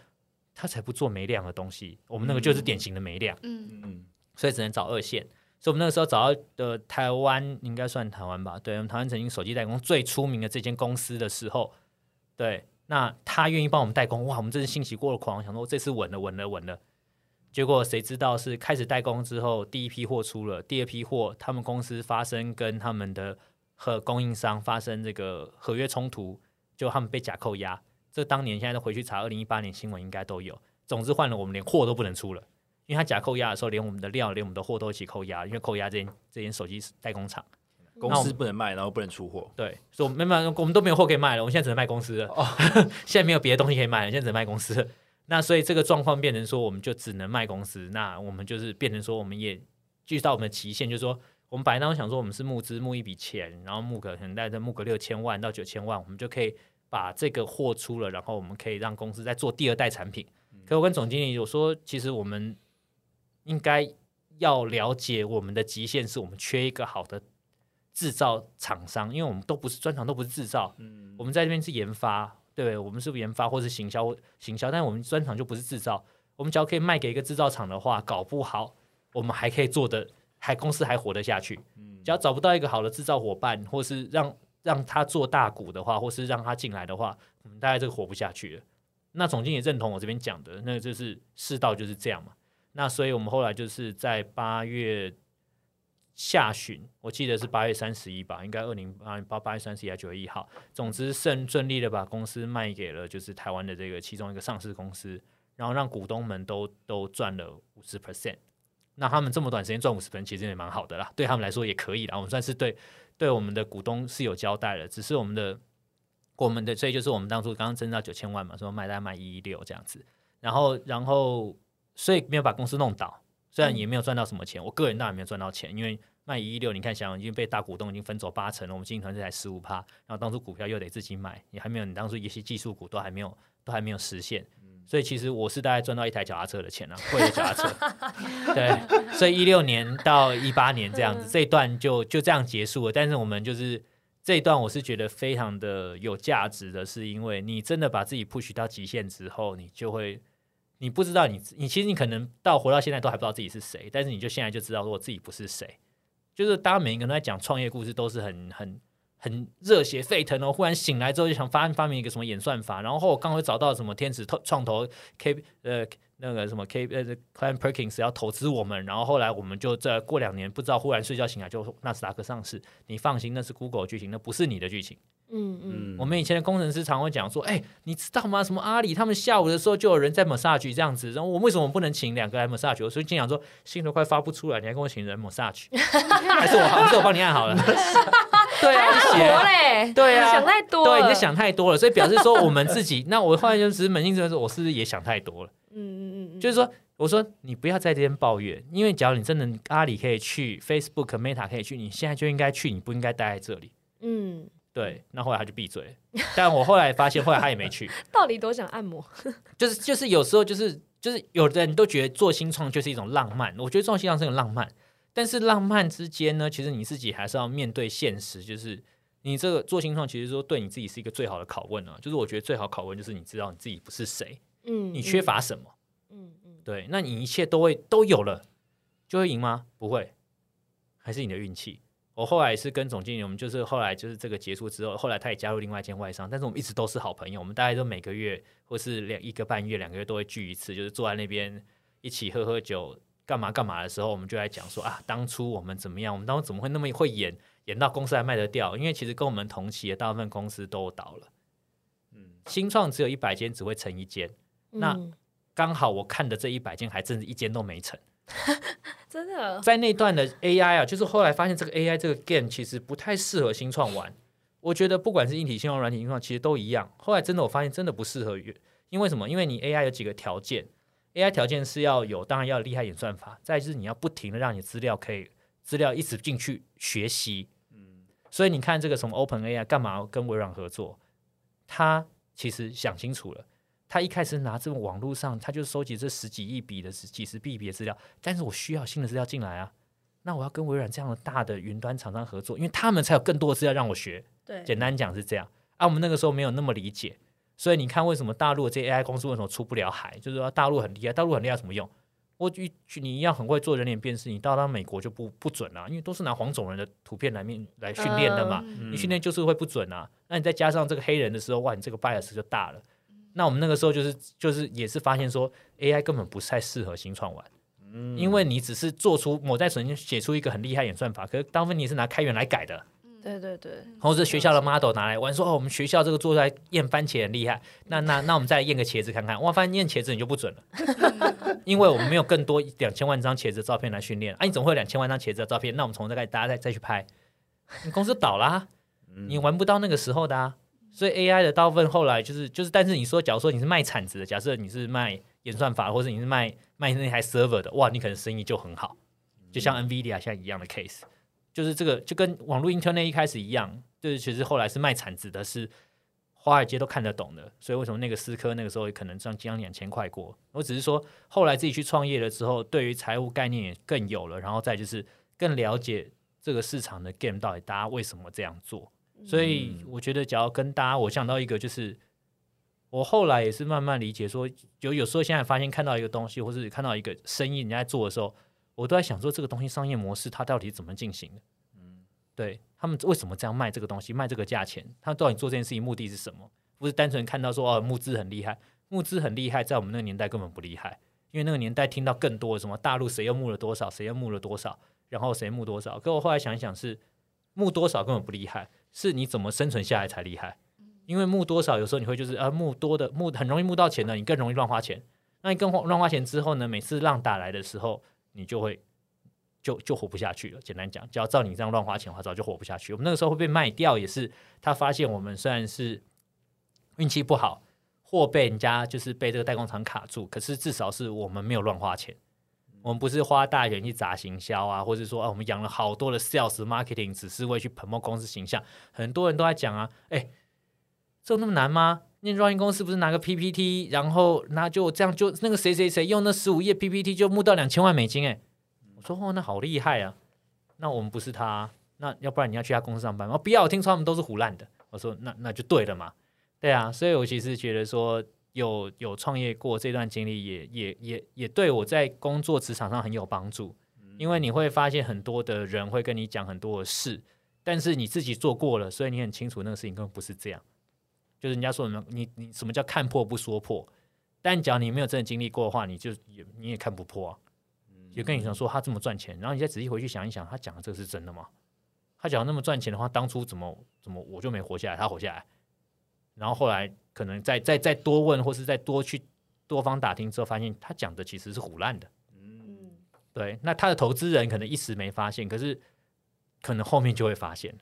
他才不做没量的东西，我们那个就是典型的没量，嗯，嗯，所以只能找二线。所以我们那个时候找到的台湾应该算台湾吧，对，我们台湾曾经手机代工最出名的这间公司的时候，对，那他愿意帮我们代工，哇，我们真是欣喜若狂，想说这次稳了，稳了，稳了。结果谁知道是开始代工之后，第一批货出了，第二批货他们公司发生跟他们的和供应商发生这个合约冲突，就他们被假扣押。这当年现在都回去查，二零一八年新闻应该都有。总之换了，我们连货都不能出了，因为他假扣押的时候，连我们的料、连我们的货都一起扣押，因为扣押这间这间手机代工厂。公司不能卖，然后不能出货。对，所以没办法，我们都没有货可以卖了，我们现在只能卖公司了。哦，现在没有别的东西可以卖了，现在只能卖公司。那所以这个状况变成说，我们就只能卖公司。那我们就是变成说，我们也继续到我们的期限，就是说，我们本来当时想说，我们是募资募一笔钱，然后募个可能大概募个六千万到九千万，我们就可以把这个货出了，然后我们可以让公司再做第二代产品。可我跟总经理有说，其实我们应该要了解我们的极限，是我们缺一个好的。制造厂商，因为我们都不是专长，都不是制造，嗯，我们在这边是研发，对，我们是研发或是行销，行销，但是我们专长就不是制造。我们只要可以卖给一个制造厂的话，搞不好我们还可以做的，还公司还活得下去。嗯，只要找不到一个好的制造伙伴，或是让让他做大股的话，或是让他进来的话，我们大概这个活不下去了。那总经理认同我这边讲的，那就是世道就是这样嘛。那所以我们后来就是在八月。下旬，我记得是八月三十一吧，应该二零八八八月三十一还是九月一号。总之，顺顺利的把公司卖给了就是台湾的这个其中一个上市公司，然后让股东们都都赚了五十 percent。那他们这么短时间赚五十分，其实也蛮好的啦，对他们来说也可以啦。我们算是对对我们的股东是有交代的，只是我们的我们的所以就是我们当初刚刚增到九千万嘛，说卖大概卖一一六这样子，然后然后所以没有把公司弄倒。虽然也没有赚到什么钱，我个人当然没有赚到钱，因为卖一亿六，你看想已经被大股东已经分走八成了，我们经营团队才十五趴，然后当初股票又得自己买，你还没有，你当初一些技术股都还没有，都还没有实现，所以其实我是大概赚到一台脚踏车的钱啊，贵的脚踏车，对，所以一六年到一八年这样子，这一段就就这样结束了。但是我们就是这一段，我是觉得非常的有价值的，是因为你真的把自己 push 到极限之后，你就会。你不知道你你其实你可能到活到现在都还不知道自己是谁，但是你就现在就知道，说我自己不是谁，就是大家每一个人都在讲创业故事，都是很很很热血沸腾哦。忽然醒来之后就想发发明一个什么演算法，然后我刚好找到什么天使投创投 K 呃那个什么 K 呃 Client Perkins 要投资我们，然后后来我们就在过两年不知道忽然睡觉醒来就纳斯达克上市。你放心，那是 Google 剧情，那不是你的剧情。嗯嗯，我们以前的工程师常会讲说，哎，你知道吗？什么阿里他们下午的时候就有人在 massage 这样子，然后我为什么不能请两个来 massage？我所以经常说，心都快发不出来，你还跟我请人 massage，还是我还是我帮你按好了？对啊，多嘞，对啊，想太多，对，你在想太多了，所以表示说我们自己，那我后来就只是扪心自问说，我是不是也想太多了？嗯嗯嗯，就是说，我说你不要在这边抱怨，因为假如你真的阿里可以去，Facebook、Meta 可以去，你现在就应该去，你不应该待在这里。嗯。对，那后来他就闭嘴。但我后来发现，后来他也没去。到底多想按摩？就 是就是，有时候就是就是，有的人都觉得做新创就是一种浪漫。我觉得做新创是一种浪漫，但是浪漫之间呢，其实你自己还是要面对现实。就是你这个做新创，其实说对你自己是一个最好的拷问啊。就是我觉得最好拷问就是你知道你自己不是谁，嗯，你缺乏什么，嗯嗯，对，那你一切都会都有了，就会赢吗？不会，还是你的运气。我后来是跟总经理，我们就是后来就是这个结束之后，后来他也加入另外一间外商，但是我们一直都是好朋友，我们大概都每个月或是两一个半月、两个月都会聚一次，就是坐在那边一起喝喝酒、干嘛干嘛的时候，我们就来讲说啊，当初我们怎么样，我们当初怎么会那么会演，演到公司还卖得掉？因为其实跟我们同期的大部分公司都倒了，嗯，新创只有一百间，只会成一间，那刚好我看的这一百间，还真是一间都没成。真的，在那段的 AI 啊，就是后来发现这个 AI 这个 game 其实不太适合新创玩。我觉得不管是硬体新创、软体新创，其实都一样。后来真的我发现真的不适合，因为什么？因为你 AI 有几个条件，AI 条件是要有，当然要厉害演算法，再就是你要不停的让你资料可以资料一直进去学习。嗯，所以你看这个什么 Open AI 干嘛跟微软合作？他其实想清楚了。他一开始拿这种网络上，他就收集这十几亿笔的、几十亿笔的资料，但是我需要新的资料进来啊，那我要跟微软这样的大的云端厂商合作，因为他们才有更多的资料让我学。对，简单讲是这样。啊，我们那个时候没有那么理解，所以你看为什么大陆这些 AI 公司为什么出不了海？就是说大陆很厉害，大陆很厉害什么用？我去你一样很会做人脸辨识，你到到美国就不不准了，因为都是拿黄种人的图片来面来训练的嘛，你训练就是会不准啊。那你再加上这个黑人的时候，哇，你这个 bias 就大了。那我们那个时候就是就是也是发现说，AI 根本不太适合新创玩，嗯，因为你只是做出某在曾经写出一个很厉害演算法，可是当分你是拿开源来改的，对对对，或者学校的 model 拿来玩，说哦，我们学校这个做出来验番茄很厉害，那那那我们再来验个茄子看看，哇，发现验茄子你就不准了，因为我们没有更多两千万张茄子的照片来训练，啊，你总会有两千万张茄子的照片，那我们从这个大家再再去拍，你公司倒啦、你玩不到那个时候的啊。所以 AI 的大部分后来就是就是，但是你说，假如说你是卖铲子的，假设你是卖演算法，或者你是卖卖那台 server 的，哇，你可能生意就很好，就像 NVIDIA 现在一样的 case，就是这个就跟网络 Internet 一开始一样，就是其实后来是卖铲子的，是华尔街都看得懂的，所以为什么那个思科那个时候可能赚将两千块过？我只是说后来自己去创业了之后，对于财务概念也更有了，然后再就是更了解这个市场的 game 到底大家为什么这样做。所以我觉得，只要跟大家，我想到一个，就是我后来也是慢慢理解，说有有时候现在发现看到一个东西，或是看到一个生意人家在做的时候，我都在想说，这个东西商业模式它到底怎么进行的？嗯，对他们为什么这样卖这个东西，卖这个价钱，他到底做这件事情目的是什么？不是单纯看到说哦，募资很厉害，募资很厉害，在我们那个年代根本不厉害，因为那个年代听到更多什么大陆谁又募了多少，谁又募了多少，然后谁募多少。可我后来想一想，是募多少根本不厉害。是你怎么生存下来才厉害，因为募多少有时候你会就是啊募多的募很容易募到钱的，你更容易乱花钱。那你更乱花钱之后呢，每次浪打来的时候，你就会就就活不下去了。简单讲，只要照你这样乱花钱的话，早就活不下去。我们那个时候会被卖掉，也是他发现我们虽然是运气不好，货被人家就是被这个代工厂卡住，可是至少是我们没有乱花钱。我们不是花大钱去砸行销啊，或者说啊，我们养了好多的 sales marketing，只是为去 promote 公司形象。很多人都在讲啊，哎，这有那么难吗？那 running 公司不是拿个 PPT，然后那就这样就那个谁谁谁用那十五页 PPT 就募到两千万美金？哎，我说哦，那好厉害啊！那我们不是他，那要不然你要去他公司上班吗？不要，我听说他们都是胡乱的。我说那那就对了嘛，对啊，所以我其实觉得说。有有创业过这段经历，也也也也对我在工作职场上很有帮助，因为你会发现很多的人会跟你讲很多的事，但是你自己做过了，所以你很清楚那个事情根本不是这样。就是人家说什么，你你什么叫看破不说破？但只要你没有真的经历过的话，你就也你也看不破啊。就跟你讲说他这么赚钱，然后你再仔细回去想一想，他讲的这个是真的吗？他讲那么赚钱的话，当初怎么怎么我就没活下来，他活下来，然后后来。可能再再再多问，或是再多去多方打听之后，发现他讲的其实是胡乱的。嗯，对。那他的投资人可能一时没发现，可是可能后面就会发现。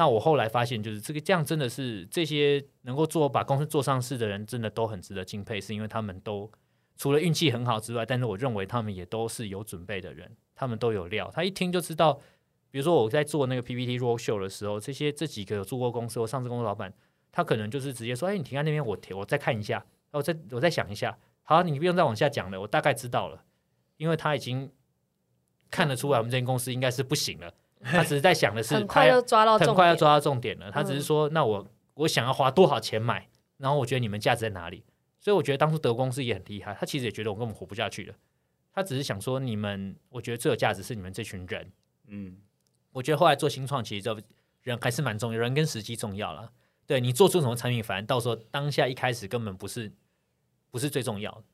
那我后来发现，就是这个这样真的是这些能够做把公司做上市的人，真的都很值得敬佩，是因为他们都除了运气很好之外，但是我认为他们也都是有准备的人，他们都有料。他一听就知道，比如说我在做那个 PPT road show 的时候，这些这几个有做过公司或上市公司老板。他可能就是直接说：“哎，你停在那边，我我再看一下，我再我再想一下。好，你不用再往下讲了，我大概知道了，因为他已经看得出来我们这间公司应该是不行了。他只是在想的是，很快要抓到，很快要抓到重点了。他只是说，那我我想要花多少钱买，然后我觉得你们价值在哪里？所以我觉得当初德公司也很厉害，他其实也觉得我根本活不下去了。他只是想说，你们，我觉得最有价值是你们这群人。嗯，我觉得后来做新创，其实这人还是蛮重要，人跟时机重要了。”对你做出什么产品，反正到时候当下一开始根本不是不是最重要的，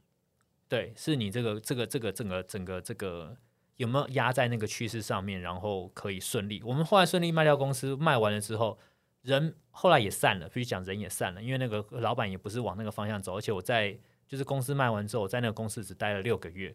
对，是你这个这个这个整个整个这个有没有压在那个趋势上面，然后可以顺利。我们后来顺利卖掉公司，卖完了之后，人后来也散了，必须讲人也散了，因为那个老板也不是往那个方向走，而且我在就是公司卖完之后，我在那个公司只待了六个月，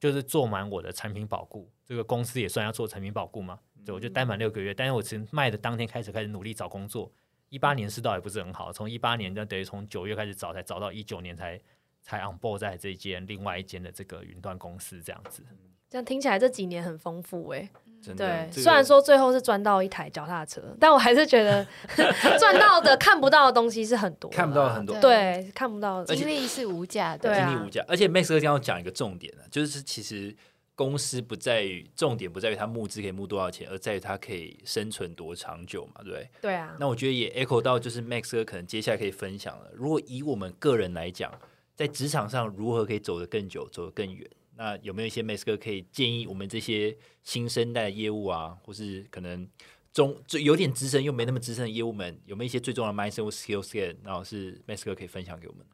就是做满我的产品保固，这个公司也算要做产品保固嘛，对，我就待满六个月，但是我从卖的当天开始开始努力找工作。一八年世道也不是很好，从一八年就等于从九月开始找，才找到一九年才才 on board 在这间另外一间的这个云端公司这样子。这样听起来这几年很丰富哎，对。虽然说最后是赚到一台脚踏车，但我还是觉得 赚到的看不到的东西是很多，看不到很多，对，看不到的经历是无价的，经历无价。而且 Max 哥将要讲一个重点呢，就是其实。公司不在于重点，不在于它募资可以募多少钱，而在于它可以生存多长久嘛？对不对？对啊。那我觉得也 echo 到，就是 Max 哥可能接下来可以分享了。如果以我们个人来讲，在职场上如何可以走得更久、走得更远？那有没有一些 Max 哥可以建议我们这些新生代的业务啊，或是可能中就有点资深又没那么资深的业务们，有没有一些最重要的 mindset 或 skill set？然后是 Max 哥可以分享给我们？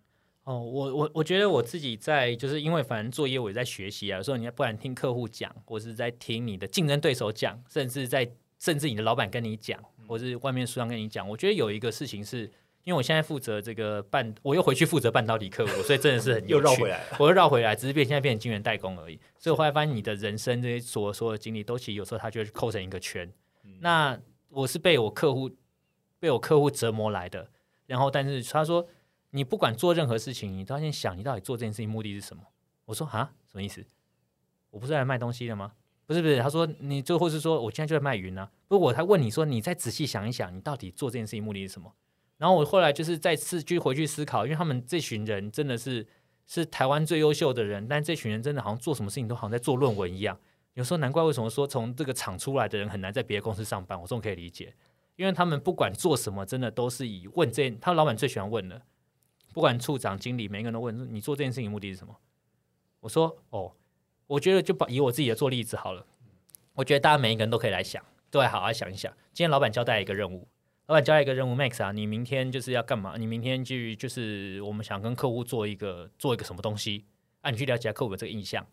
哦，我我我觉得我自己在，就是因为反正做业务也在学习啊，有时候你不然听客户讲，或是在听你的竞争对手讲，甚至在甚至你的老板跟你讲，或是外面书上跟你讲。我觉得有一个事情是，因为我现在负责这个半，我又回去负责半导体客户，所以真的是很 又绕回来了。我又绕回来，只是变现在变成晶圆代工而已。所以我后来发现，你的人生这些所所有的经历，都其实有时候它就会扣成一个圈。那我是被我客户被我客户折磨来的，然后但是他说，你不管做任何事情，你都要先想你到底做这件事情目的是什么。我说啊，什么意思？我不是来卖东西的吗？不是不是，他说你最后是说我现在就在卖云啊。不过我他问你说，你再仔细想一想，你到底做这件事情目的是什么？然后我后来就是再次去回去思考，因为他们这群人真的是是台湾最优秀的人，但这群人真的好像做什么事情都好像在做论文一样。有时候难怪为什么说从这个厂出来的人很难在别的公司上班，我这种可以理解，因为他们不管做什么，真的都是以问这，他老板最喜欢问的，不管处长、经理，每个人都问你做这件事情目的是什么。我说哦，我觉得就把以我自己的做例子好了，我觉得大家每一个人都可以来想，都来好好想一想。今天老板交代一个任务，老板交一个任务，Max 啊，你明天就是要干嘛？你明天去就是我们想跟客户做一个做一个什么东西，啊，你去了解下客户的这个印象，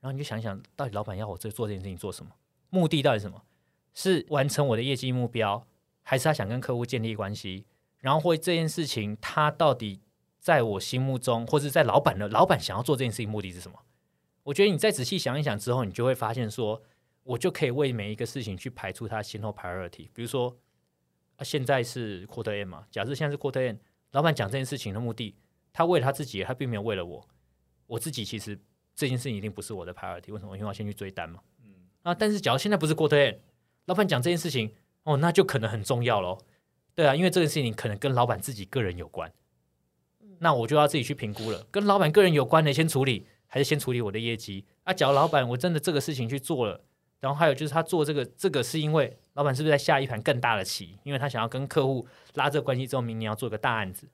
然后你就想想到底老板要我这做这件事情做什么，目的到底什么？是完成我的业绩目标，还是他想跟客户建立关系？然后或这件事情他到底在我心目中，或者在老板的老板想要做这件事情目的是什么？我觉得你再仔细想一想之后，你就会发现说，我就可以为每一个事情去排出它先后 priority。比如说，啊，现在是 quarter end 嘛，假设现在是 quarter end，老板讲这件事情的目的，他为了他自己，他并没有为了我。我自己其实这件事情一定不是我的 priority，为什么？因为我要先去追单嘛。嗯。啊，但是假如现在不是 quarter end，老板讲这件事情，哦，那就可能很重要喽。对啊，因为这件事情可能跟老板自己个人有关。那我就要自己去评估了，跟老板个人有关的先处理，还是先处理我的业绩？啊，假如老板我真的这个事情去做了，然后还有就是他做这个，这个是因为老板是不是在下一盘更大的棋？因为他想要跟客户拉这个关系之后，明年要做个大案子。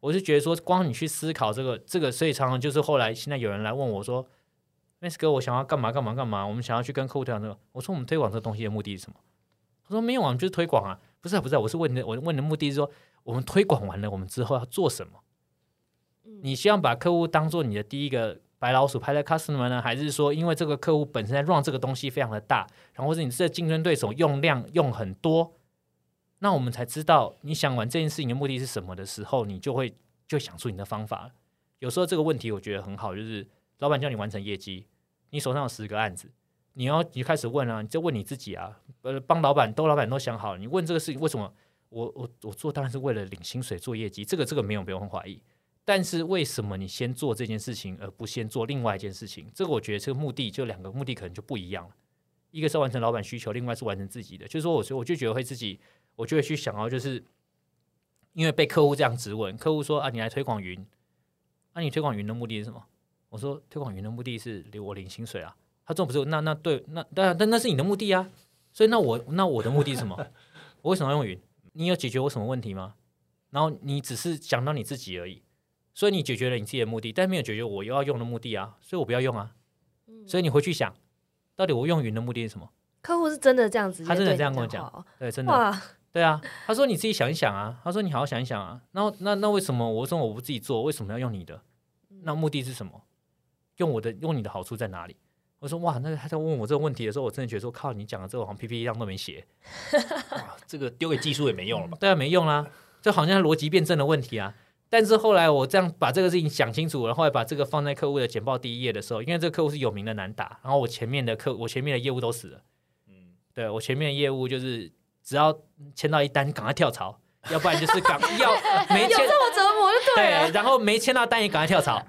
我是觉得说，光你去思考这个，这个，所以常常就是后来现在有人来问我说，Miss 哥，我想要干嘛干嘛干嘛？我们想要去跟客户推广这个。我说我们推广这个东西的目的是什么？他说没有啊，就是推广啊。不是啊，不是啊，我是问的，我问的目的是说，我们推广完了，我们之后要做什么？你希望把客户当做你的第一个白老鼠拍的 customer 呢，还是说因为这个客户本身在 run 这个东西非常的大，然后或者你这竞争对手用量用很多，那我们才知道你想完这件事情的目的是什么的时候，你就会就想出你的方法。有时候这个问题我觉得很好，就是老板叫你完成业绩，你手上有十个案子，你要你开始问啊，你就问你自己啊，呃，帮老板都老板都想好，你问这个事情为什么？我我我做当然是为了领薪水做业绩，这个这个没有不用怀疑。但是为什么你先做这件事情，而不先做另外一件事情？这个我觉得这个目的就两个目的可能就不一样了。一个是完成老板需求，另外是完成自己的。就是说，我我我就觉得会自己，我就会去想要，就是因为被客户这样质问，客户说啊，你来推广云，那、你推广云的目的是什么？我说推广云的目的是领我领薪水啊。他说不是，那那对，那但但那是你的目的啊。所以那我那我的目的是什么？我为什么要用云？你有解决我什么问题吗？然后你只是想到你自己而已。所以你解决了你自己的目的，但没有解决我又要用的目的啊，所以我不要用啊。所以你回去想，到底我用云的目的是什么？客户是真的这样子，他真的这样跟我讲，对，真的，对啊。他说你自己想一想啊，他说你好好想一想啊。然后那那为什么我说我不自己做，为什么要用你的？那目的是什么？用我的用你的好处在哪里？我说哇，那他在问我这个问题的时候，我真的觉得说靠，你讲的这个好像 PPT 一样都没写，哇，这个丢给技术也没用了吧？对啊，没用啦，这好像逻辑辩证的问题啊。但是后来我这样把这个事情想清楚，然后来把这个放在客户的简报第一页的时候，因为这个客户是有名的难打，然后我前面的客，我前面的业务都死了，嗯，对我前面的业务就是只要签到一单，赶快跳槽，要不然就是赶要没 有签这么折磨就对了。对，然后没签到单也赶快跳槽，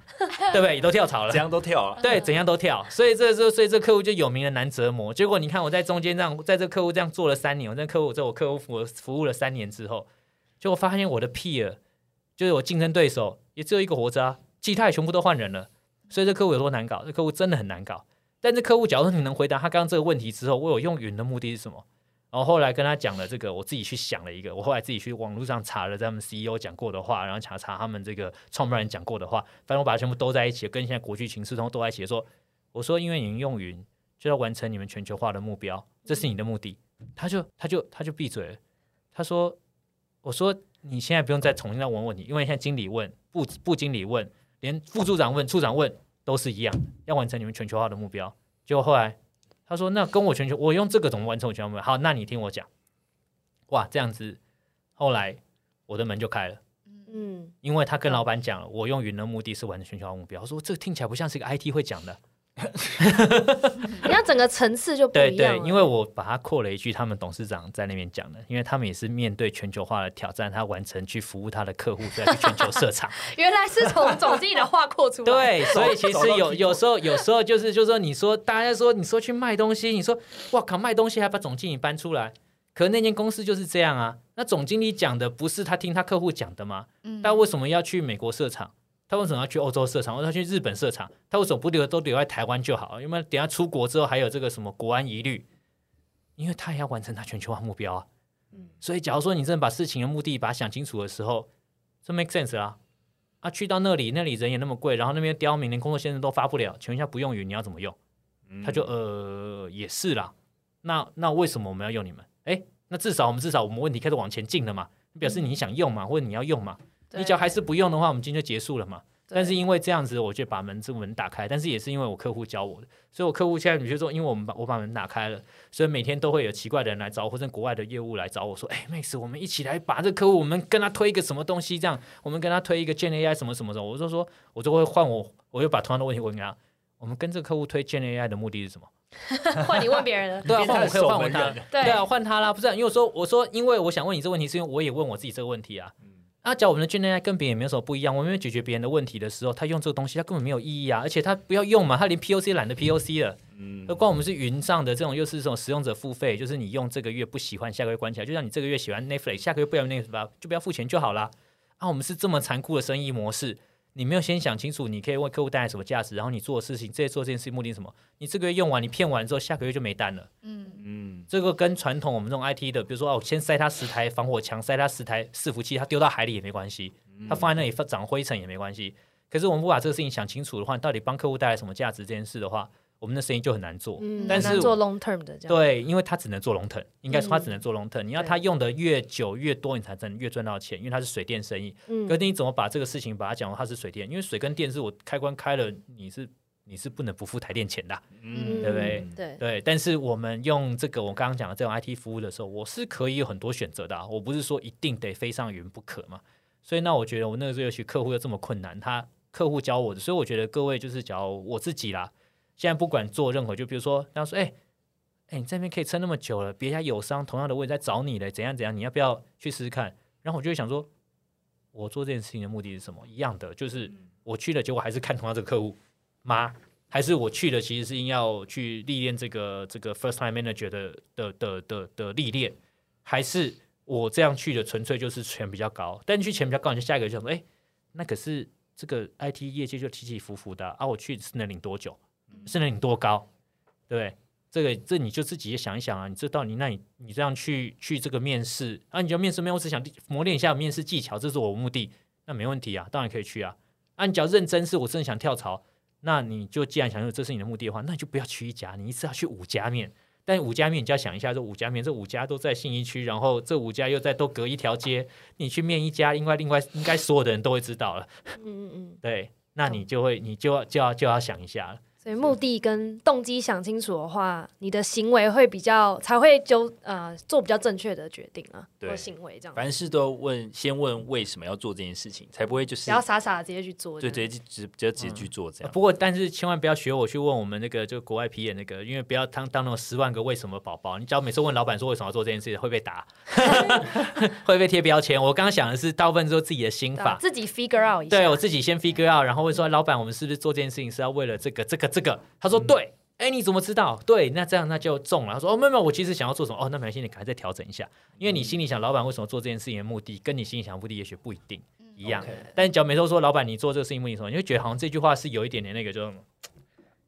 对 不对？也都跳槽了怎，样都跳了。对，怎样都跳，所以这这所以这客户就有名的难折磨。结果你看我在中间这样，在这客户这样做了三年，我在客户在我客户服务服务了三年之后，结果发现我的 peer 就是我竞争对手也只有一个活着啊，其他也全部都换人了。所以这客户有多难搞？这客户真的很难搞。但是客户，假如说你能回答他刚刚这个问题之后，我有用云的目的是什么？然后后来跟他讲了这个，我自己去想了一个，我后来自己去网络上查了他们 CEO 讲过的话，然后查查他们这个创办人讲过的话，反正我把它全部都在一起，跟现在国际情势通都在一起说，我说因为你们用云就要完成你们全球化的目标，这是你的目的。他就他就他就闭嘴了，他说我说你现在不用再重新再问问题，因为现在经理问部部经理问，连副处长问处长问都是一样，要完成你们全球化的目标。结果后来他说：“那跟我全球，我用这个怎么完成我全球目标？好，那你听我讲。哇，这样子，后来我的门就开了。嗯，因为他跟老板讲了，我用云的目的是完成全球化目标。我说这个听起来不像是一个 IT 会讲的，你 要整个层次就不对一样了。，对因为我把它扩了一句，他们董事长在那边讲的，因为他们也是面对全球化的挑战，他完成去服务他的客户，所以要去全球设厂。原来是从总经理的话扩出来。对，所以其实有有时候有时候就是就是说，你说大家说你说去卖东西，你说哇靠卖东西还把总经理搬出来，可那间公司就是这样啊。那总经理讲的不是他听他客户讲的吗？嗯他为什么要去美国设厂？他为什么要去欧洲设厂？或者他去日本设厂？他为什么不留都留在台湾就好？因为等下出国之后还有这个什么国安疑虑，因为他也要完成他全球化目标啊。所以假如说你真的把事情的目的把它想清楚的时候，这 make sense 啦。啊，去到那里，那里人也那么贵，然后那边刁民连工作签证都发不了，请问一下不用语你要怎么用？他就呃也是啦。那那为什么我们要用你们？哎，那至少我们至少我们问题开始往前进了嘛，表示你想用嘛，或者你要用嘛。对你只要还是不用的话，我们今天就结束了嘛。但是因为这样子，我就把门这个门打开，但是也是因为我客户教我的，所以我客户现在你就说，因为我们把我把门打开了，所以每天都会有奇怪的人来找我，或者国外的业务来找我说，哎，Max，我们一起来把这个客户，我们跟他推一个什么东西，这样，我们跟他推一个 Gen AI 什么什么的，我就说，我就会换我，我就把同样的问题问给他，我们跟这个客户推 Gen AI 的目的是什么？换你问别人了。对啊，换我可以换我他，对对啊，换他啦，不是啊、因为我说我说，因为我想问你这个问题，是因为我也问我自己这个问题啊。啊，讲我们的 Gen AI 跟别人也没有什么不一样，我们解决别人的问题的时候，他用这个东西，他根本没有意义啊，而且他不要用嘛，他连 POC 懒得 POC 了。嗯何况我们是云上的这种，又是这种使用者付费，就是你用这个月不喜欢，下个月关起来，就像你这个月喜欢 Netflix，下个月不要 Netflix 吧，就不要付钱就好了。啊，我们是这么残酷的生意模式，你没有先想清楚，你可以为客户带来什么价值，然后你做的事情，这做这件事情目的是什么？你这个月用完，你骗完之后，下个月就没单了。嗯嗯这个跟传统我们这种 IT 的，比如说哦，先塞他十台防火墙，塞他十台伺服器，他丢到海里也没关系，他放在那里长灰尘也没关系。可是我们不把这个事情想清楚的话，到底帮客户带来什么价值这件事的话，我们的生意就很难做。嗯，但是做 long term 的这样。对，因为它只能做龙腾，应该说它只能做龙腾。你要对它用的越久越多，你才能越赚到钱，因为它是水电生意。嗯可是你怎么把这个事情把它讲到它是水电？因为水跟电是我开关开了，你是你是不能不付台电钱的啊、嗯对不对？对，对，但是我们用这个我刚刚讲的这种 IT 服务的时候，我是可以有很多选择的、啊，我不是说一定得飞上云不可嘛。所以那我觉得我那个时候去客户又这么困难，他客户教我的，所以我觉得各位就是假如我自己啦，现在不管做任何，就比如说他说，哎、哎、你这边可以撑那么久了，别家友商同样的位置在找你嘞，怎样怎样，你要不要去试试看？然后我就会想说，我做这件事情的目的是什么？一样的，就是我去了，结果还是看同样这个客户吗？还是我去了，其实是因要去历练这个这个 first time manager 的的的的的历练，还是我这样去的纯粹就是钱比较高？但去钱比较高，你就下一个就想说，哎、那可是这个 IT 业界就起起伏伏的啊，啊我去是能领多久？是能领多高？对不对？这个这你就自己也想一想啊，你这到底那你你这样去去这个面试啊，你就面试没有？我只想磨练一下面试技巧，这是我的目的，那没问题啊，当然可以去啊。啊，你只要认真是我真的想跳槽，那你就既然想说这是你的目的的话，那你就不要去一家，你一次要去五家面。但五家面你就要想一下，这五家面，这五家都在信义区，然后这五家又在都隔一条街，你去面一家，应该另外应该所有的人都会知道了，嗯嗯嗯，对，那你就会你就要就要就要想一下了。所以目的跟动机想清楚的话，你的行为会比较才会就呃做比较正确的决定啊，对或行为这样，凡事都问，先问为什么要做这件事情，才不会就是不要傻傻的直接去做。就直接就直就直接去做这样。不过，但是千万不要学我去问我们那个就国外皮演那个，因为不要当当那种十万个为什么宝宝。你只要每次问老板说为什么要做这件事情，会被打，会被贴标签。我刚刚想的是大部分都是自己的心法，啊自己 figure out 一下。对我自己先 figure out，然后会说老板，我们是不是做这件事情是要为了这个这个这个？他说对。哎，你怎么知道？对，那这样那就中了。他说：“哦，没有没有，我其实想要做什么？哦，那没关系，你赶快再调整一下，因为你心里想老板为什么做这件事情的目的，跟你心里想的目的也许不一定一样。但只要每次都说老板你做这个事情目的是什么，你会觉得好像这句话是有一点点那个，就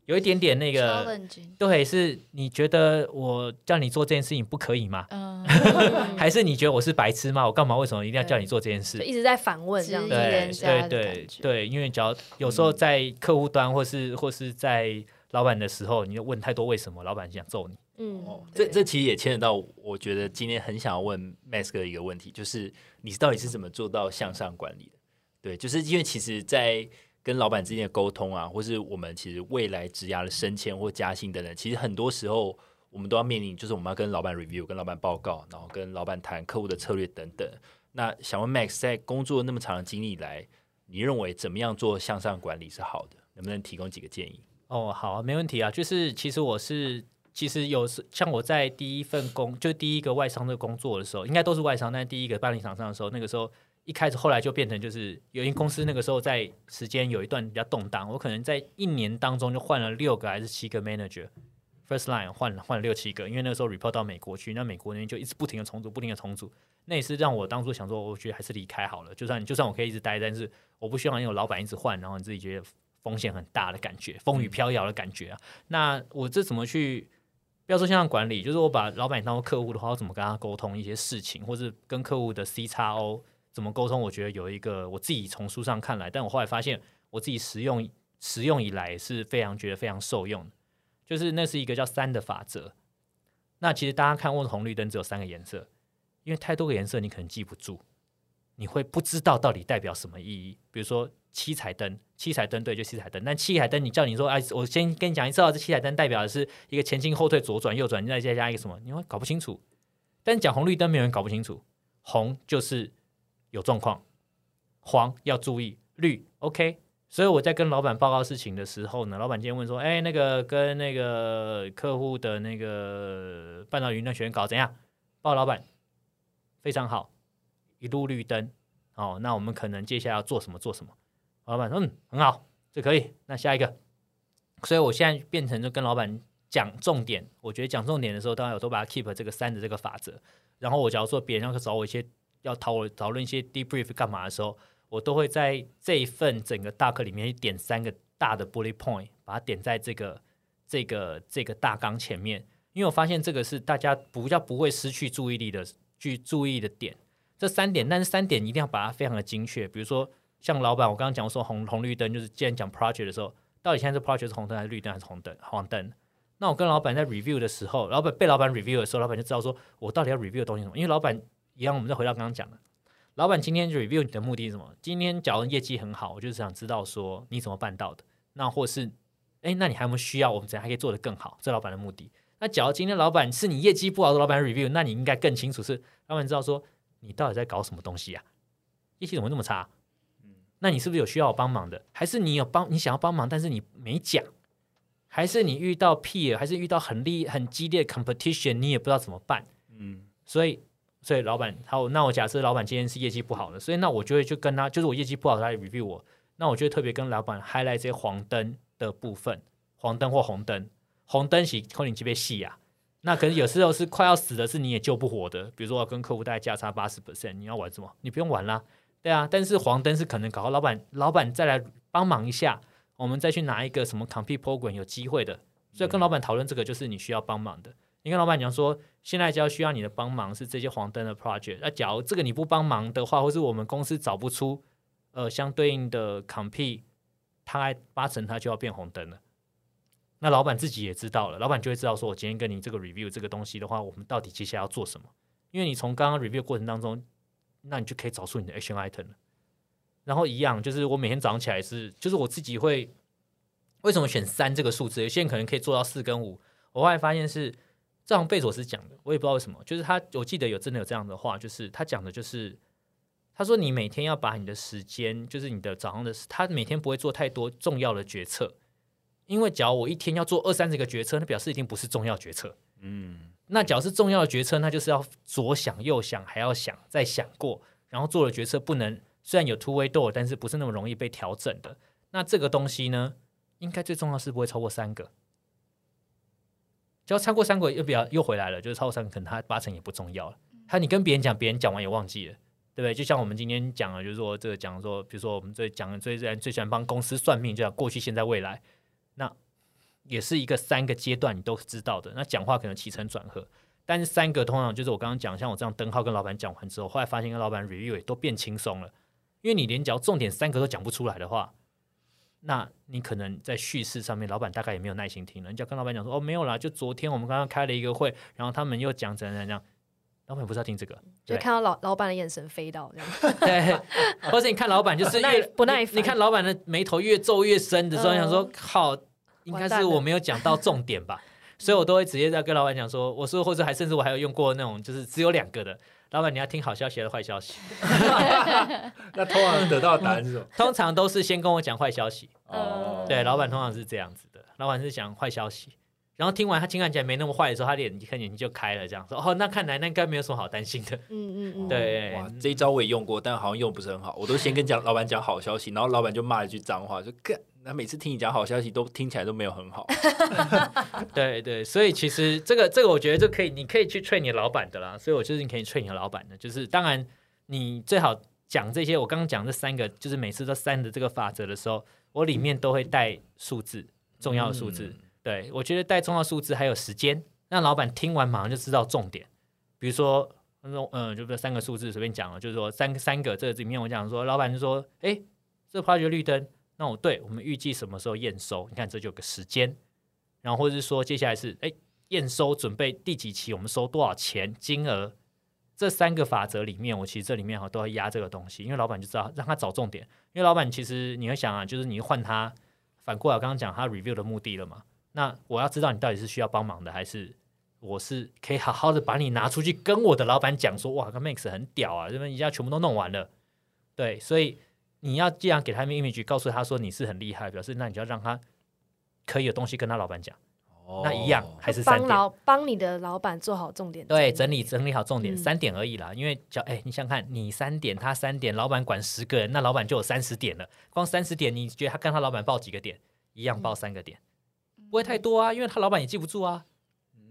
有一点点那个，对，是你觉得我叫你做这件事情不可以吗？嗯，还是你觉得我是白痴吗？我干嘛为什么一定要叫你做这件事？一直在反问这样子。对对对对，因为只要有时候在客户端或是或是在老板的时候，你就问太多为什么，老板想揍你。嗯哦，，这这其实也牵扯到，我觉得今天很想要问 Mask 的一个问题，就是你到底是怎么做到向上管理的？对，就是因为其实，在跟老板之间的沟通啊，或是我们其实未来职涯的升迁或加薪等等，其实很多时候我们都要面临，就是我们要跟老板 review、跟老板报告，然后跟老板谈客户的策略等等。那想问 Max，在工作那么长的经历来，你认为怎么样做向上管理是好的？能不能提供几个建议？哦，好啊，没问题啊。就是其实我是，其实有时像我在第一份工，就第一个外商的工作的时候，应该都是外商，但是第一个办理厂商的时候，那个时候一开始，后来就变成就是有些公司那个时候在时间有一段比较动荡，我可能在一年当中就换了六个还是七个 manager。First line 换了换了六七个，因为那个时候 report 到美国去，那美国那边就一直不停的重组，不停的重组，那也是让我当初想说，我觉得还是离开好了。就算就算我可以一直待，但是我不希望有老板一直换，然后你自己觉得风险很大的感觉，风雨飘摇的感觉啊。那我这怎么去？不要说像管理，就是我把老板当做客户的话，我怎么跟他沟通一些事情，或是跟客户的 C 叉 O 怎么沟通？我觉得有一个我自己从书上看来，但我后来发现我自己实用实用以来是非常觉得非常受用的。就是那是一个叫三的法则。那其实大家看问红绿灯只有三个颜色，因为太多个颜色你可能记不住，你会不知道到底代表什么意义。比如说七彩灯，七彩灯对，就七彩灯。但七彩灯你叫你说，哎，我先跟你讲一次，这七彩灯代表的是一个前进、后退、左转、右转，你再加一个什么，你会搞不清楚。但讲红绿灯，没有人搞不清楚。红就是有状况，黄要注意，绿 OK。所以我在跟老板报告事情的时候呢，老板今天问说：“哎，那个跟那个客户的那个半导体云端学院搞怎样？”报老板非常好，一路绿灯。哦，那我们可能接下来要做什么？做什么？老板说：“嗯，很好，这可以。”那下一个，所以我现在变成就跟老板讲重点。我觉得讲重点的时候，当然我都把它 keep 这个三的这个法则。然后我假如说别人要找我一些要讨我讨论一些 debrief 干嘛的时候。我都会在这一份整个大课里面点三个大的 bullet point，把它点在这个这个这个大纲前面，因为我发现这个是大家不叫不会失去注意力的去注意的点。这三点，但是三点一定要把它非常的精确。比如说，像老板，我刚刚讲说红红绿灯，就是既然讲 project 的时候，到底现在是 project 是红灯还是绿灯还是红灯黄灯？那我跟老板在 review 的时候，老板被老板 review 的时候，老板就知道说我到底要 review 的东西什么。因为老板一样，我们再回到刚刚讲的。老板今天 review 你的目的是什么？今天假如业绩很好，我就是想知道说你怎么办到的。那或是，哎，那你还有没有需要我们怎样还可以做得更好？这老板的目的。那假如今天老板是你业绩不好的老板 review，那你应该更清楚是老板知道说你到底在搞什么东西啊？业绩怎么那么差？嗯，那你是不是有需要我帮忙的？还是你有帮你想要帮忙，但是你没讲？还是你遇到 peer，还是遇到很厉很激烈的 competition，你也不知道怎么办？嗯，所以。所以老板，好，那我假设老板今天是业绩不好的，所以那我就会就跟他，就是我业绩不好，他 review 我，那我就特别跟老板 highlight 这些黄灯的部分，黄灯或红灯，红灯是扣你级别细啊，那可能有时候是快要死的，是你也救不活的，比如说我跟客户大概价差八十 percent，你要玩什么？你不用玩啦，对啊，但是黄灯是可能搞到老板，老板再来帮忙一下，我们再去拿一个什么 compete program 有机会的，所以跟老板讨论这个就是你需要帮忙的。你跟老板娘说，现在只要需要你的帮忙是这些黄灯的 project。那假如这个你不帮忙的话，或是我们公司找不出呃相对应的 compete，他八成他就要变红灯了。那老板自己也知道了，老板就会知道说，我今天跟你这个 review 这个东西的话，我们到底接下来要做什么？因为你从刚刚 review 过程当中，那你就可以找出你的 action item 了。然后一样，就是我每天早上起来是，就是我自己会为什么选三这个数字？有些人可能可以做到四跟五，我后来发现是。这样贝佐斯讲的，我也不知道为什么，就是他，我记得有真的有这样的话，就是他讲的，就是他说你每天要把你的时间，就是你的早上的，他每天不会做太多重要的决策，因为只要我一天要做二三十个决策，那表示一定不是重要决策。嗯，那只要是重要的决策，那就是要左想右想，还要想再想过，然后做的决策不能虽然有 two way door，但是不是那么容易被调整的。那这个东西呢，应该最重要是不会超过三个。只要超过三个又比较又回来了，就是超过三个，可能他八成也不重要了。他你跟别人讲，别人讲完也忘记了，对不对？就像我们今天讲了，就是说这个讲说，比如说我们最讲最最最喜欢帮公司算命，就讲过去、现在、未来，那也是一个三个阶段你都知道的。那讲话可能起承转合，但是三个通常就是我刚刚讲，像我这样灯号跟老板讲完之后，后来发现跟老板 review 也都变轻松了，因为你连讲重点三个都讲不出来的话。那你可能在叙事上面，老板大概也没有耐心听了。你就跟老板讲说：“哦，没有啦，就昨天我们刚刚开了一个会，然后他们又讲怎样怎样。”老板不是要听这个，就看到老老板的眼神飞到这样。对，或者你看老板就是越不耐烦，你看老板的眉头越皱越深的时候，想说：“靠，应该是我没有讲到重点吧？”所以我都会直接在跟老板讲说，我说或者还甚至我还有用过那种就是只有两个的，老板你要听好消息还是坏消息？那通常得到的答案是什么？通常都是先跟我讲坏消息，哦，对，老板通常是这样子的，老板是讲坏消息。然后听完他听看起来没那么坏的时候，他脸一看眼睛就开了，这样说哦，那看来那应该没有什么好担心的。嗯嗯嗯，对，哇，这一招我也用过，但好像用不是很好。我都先跟讲 老板讲好消息，然后老板就骂一句脏话，就干。那每次听你讲好消息，都听起来都没有很好。对对，所以其实这个这个，我觉得就可以，你可以去 train 你老板的啦。所以我就是你可以 train 你的老板的，就是当然你最好讲这些。我刚刚讲这三个，就是每次都三的这个法则的时候，我里面都会带数字，重要的数字。对我觉得带重要数字还有时间，让老板听完马上就知道重点。比如说那种，嗯，就这三个数字随便讲了，就是说三三个这里面我讲说，老板就说，哎，这发掘绿灯。那我对我们预计什么时候验收？你看这就有个时间，然后或者是说接下来是哎验收准备第几期，我们收多少钱金额？这三个法则里面，我其实这里面哈都要压这个东西，因为老板就知道让他找重点。因为老板其实你会想啊，就是你换他反过来，刚刚讲他 review 的目的了嘛？那我要知道你到底是需要帮忙的，还是我是可以好好的把你拿出去跟我的老板讲说，哇，个 Max 很屌啊，这边一下全部都弄完了。对，所以。你要既然给他们 image，告诉他说你是很厉害，表示那你就要让他可以有东西跟他老板讲。哦，那一样还是三点，帮你的老板做好重点。对，整理整理好重点，三点而已啦。因为叫哎，你想看你三点，他三点，老板管十个人，那老板就有三十点了。光三十点，你觉得他跟他老板报几个点？一样报三个点，不会太多啊，因为他老板也记不住啊。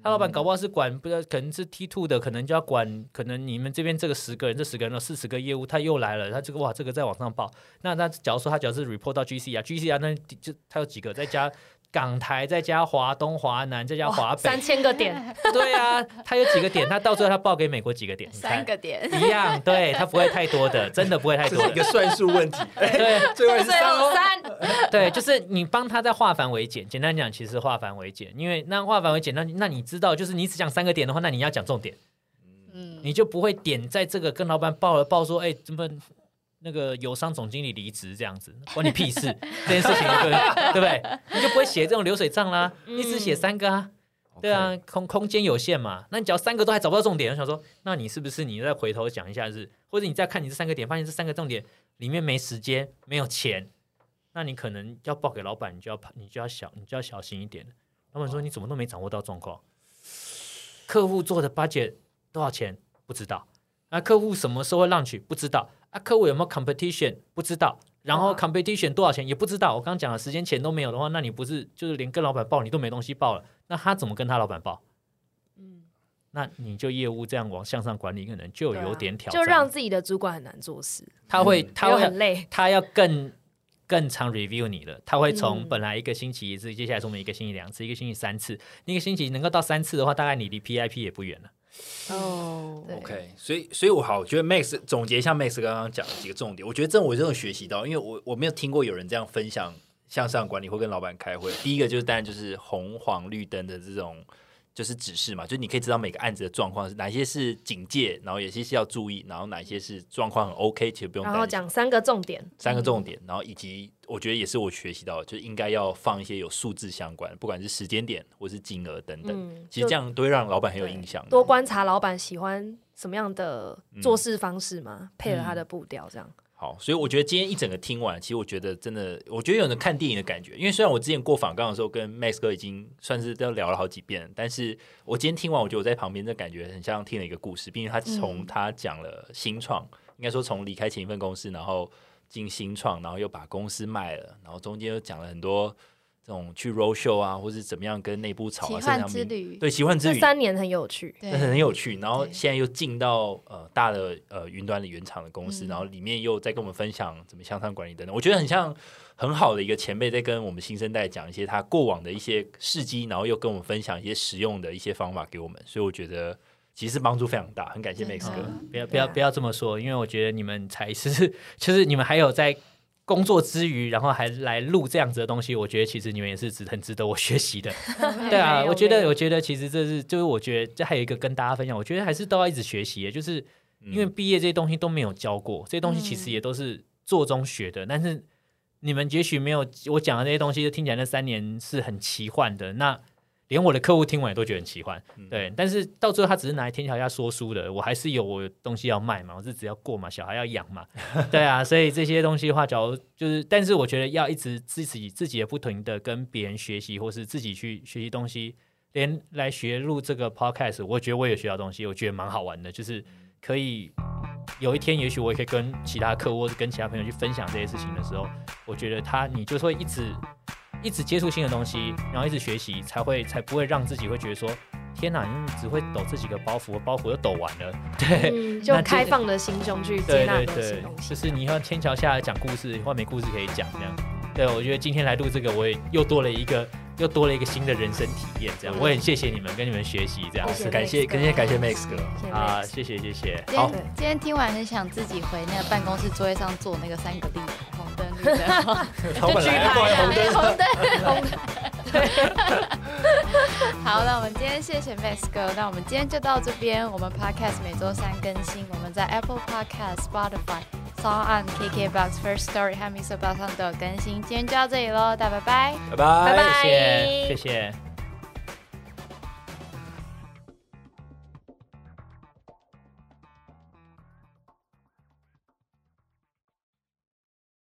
他老板搞不好是管，不知道可能是 T two 的，可能就要管，可能你们这边这个十个人，这十个人有四十个业务，他又来了，他这个哇，这个在往上报。那那假如说他只要是 report 到 GC 啊，GC 啊，那就他有几个，再加港台，再加华东、华南，再加华北，三千个点。对啊，他有几个点，他到最后他报给美国几个点？三个点一样，对他不会太多的，真的不会太多。一个算术问题。对，最后是三。对，就是你帮他在化繁为简。简单讲，其实化繁为简，因为那化繁为简，那那你知道，就是你只讲三个点的话，那你要讲重点，嗯，你就不会点在这个跟老板报了报说，哎，怎么那个友商总经理离职这样子，关你屁事，这件事情对对不对？你就不会写这种流水账啦，你只写三个啊，对啊，空空间有限嘛，那你只要三个都还找不到重点，我想说，那你是不是你再回头讲一下是，或者你再看你这三个点，发现这三个重点里面没时间，没有钱。那你可能要报给老板，你就要你就要小，你就要小心一点老板说你怎么都没掌握到状况，客户做的 budget 多少钱不知道，那客户什么时候会让取不知道，啊客户有没有 competition 不知道，然后 competition 多少钱也不知道。我刚刚讲了时间钱都没有的话，那你不是就是连跟老板报你都没东西报了？那他怎么跟他老板报？嗯，那你就业务这样往向上管理，可能就有点挑战，就让自己的主管很难做事。他会他会很累，他要更。更常 review 你了，他会从本来一个星期一次，接下来从每一个星期两次，一个星期三次，一个星期能够到三次的话，大概你离 PIP 也不远了。哦，OK，所以所以我好，我觉得 Max 总结一下 Max 刚刚讲的几个重点，我觉得这我真的学习到，因为我我没有听过有人这样分享向上管理或跟老板开会。第一个就是当然就是红黄绿灯的这种。就是指示嘛，就你可以知道每个案子的状况是哪些是警戒，然后有些是要注意，然后哪些是状况很 OK，其实不用。然后讲三个重点，三个重点，然后以及我觉得也是我学习到，就应该要放一些有数字相关，不管是时间点或是金额等等，其实这样都会让老板很有印象。多观察老板喜欢什么样的做事方式嘛，配合他的步调这样。好，所以我觉得今天一整个听完，其实我觉得真的，我觉得有人看电影的感觉。因为虽然我之前过访刚的时候跟 Max 哥已经算是都聊了好几遍，但是我今天听完，我觉得我在旁边的感觉很像听了一个故事。并且他从他讲了新创，应该说从离开前一份公司，然后进新创，然后又把公司卖了，然后中间又讲了很多。这种去 road show 啊，或是怎么样跟内部吵啊，奇幻之旅对奇幻之旅三年很有趣，很很有趣。然后现在又进到呃大的呃云端的原厂的公司，然后里面又在跟我们分享怎么向上管理等等。我觉得很像很好的一个前辈在跟我们新生代讲一些他过往的一些事迹，然后又跟我们分享一些实用的一些方法给我们。所以我觉得其实帮助非常大，很感谢 Max 哥。不要不要不要这么说，因为我觉得你们才是，就是你们还有在。工作之余，然后还来录这样子的东西，我觉得其实你们也是值很值得我学习的。对啊，我觉得我觉得其实这是就是我觉得这还有一个跟大家分享，我觉得还是都要一直学习，就是因为毕业这些东西都没有教过，这些东西其实也都是做中学的。但是你们也许没有我讲的这些东西，就听起来那三年是很奇幻的。那连我的客户听完也都觉得很奇幻。嗯对，但是到最后他只是拿来天桥下说书的，我还是有我东西要卖嘛，我日子要过嘛，小孩要养嘛，对啊，所以这些东西的话，假如就是，但是我觉得要一直自己自己也不停的跟别人学习，或是自己去学习东西，连来学录这个 podcast，我觉得我也学到东西，我觉得蛮好玩的，就是可以有一天，也许我也可以跟其他客户或者跟其他朋友去分享这些事情的时候，我觉得他你就会一直一直接触新的东西，然后一直学习，才会才不会让自己会觉得说，天哪，你只会抖这几个包袱，包袱又抖完了，对。嗯，就开放的心胸去接纳对。就是你要天桥下来讲故事，或没故事可以讲这样。对，我觉得今天来录这个，我也又多了一个又多了一个新的人生体验，这样。嗯。我很谢谢你们，跟你们学习这样。感谢感谢感谢 Max 哥，谢谢啊，谢谢谢谢。今好。天，今天听完很想自己回那个办公室座位上做那个三个绿灯，红灯绿灯，老板来了，不好意思红灯。红灯红灯。好，那我们今天谢谢 Max 哥，那我们今天就到这边。我们 Podcast 每周三更新，我们在 Apple Podcast、Spotify、s o n on KKBox、First Story 和 Mr. Box 上都有更新。今天就到这里喽，大家拜拜。拜拜拜拜谢谢谢谢。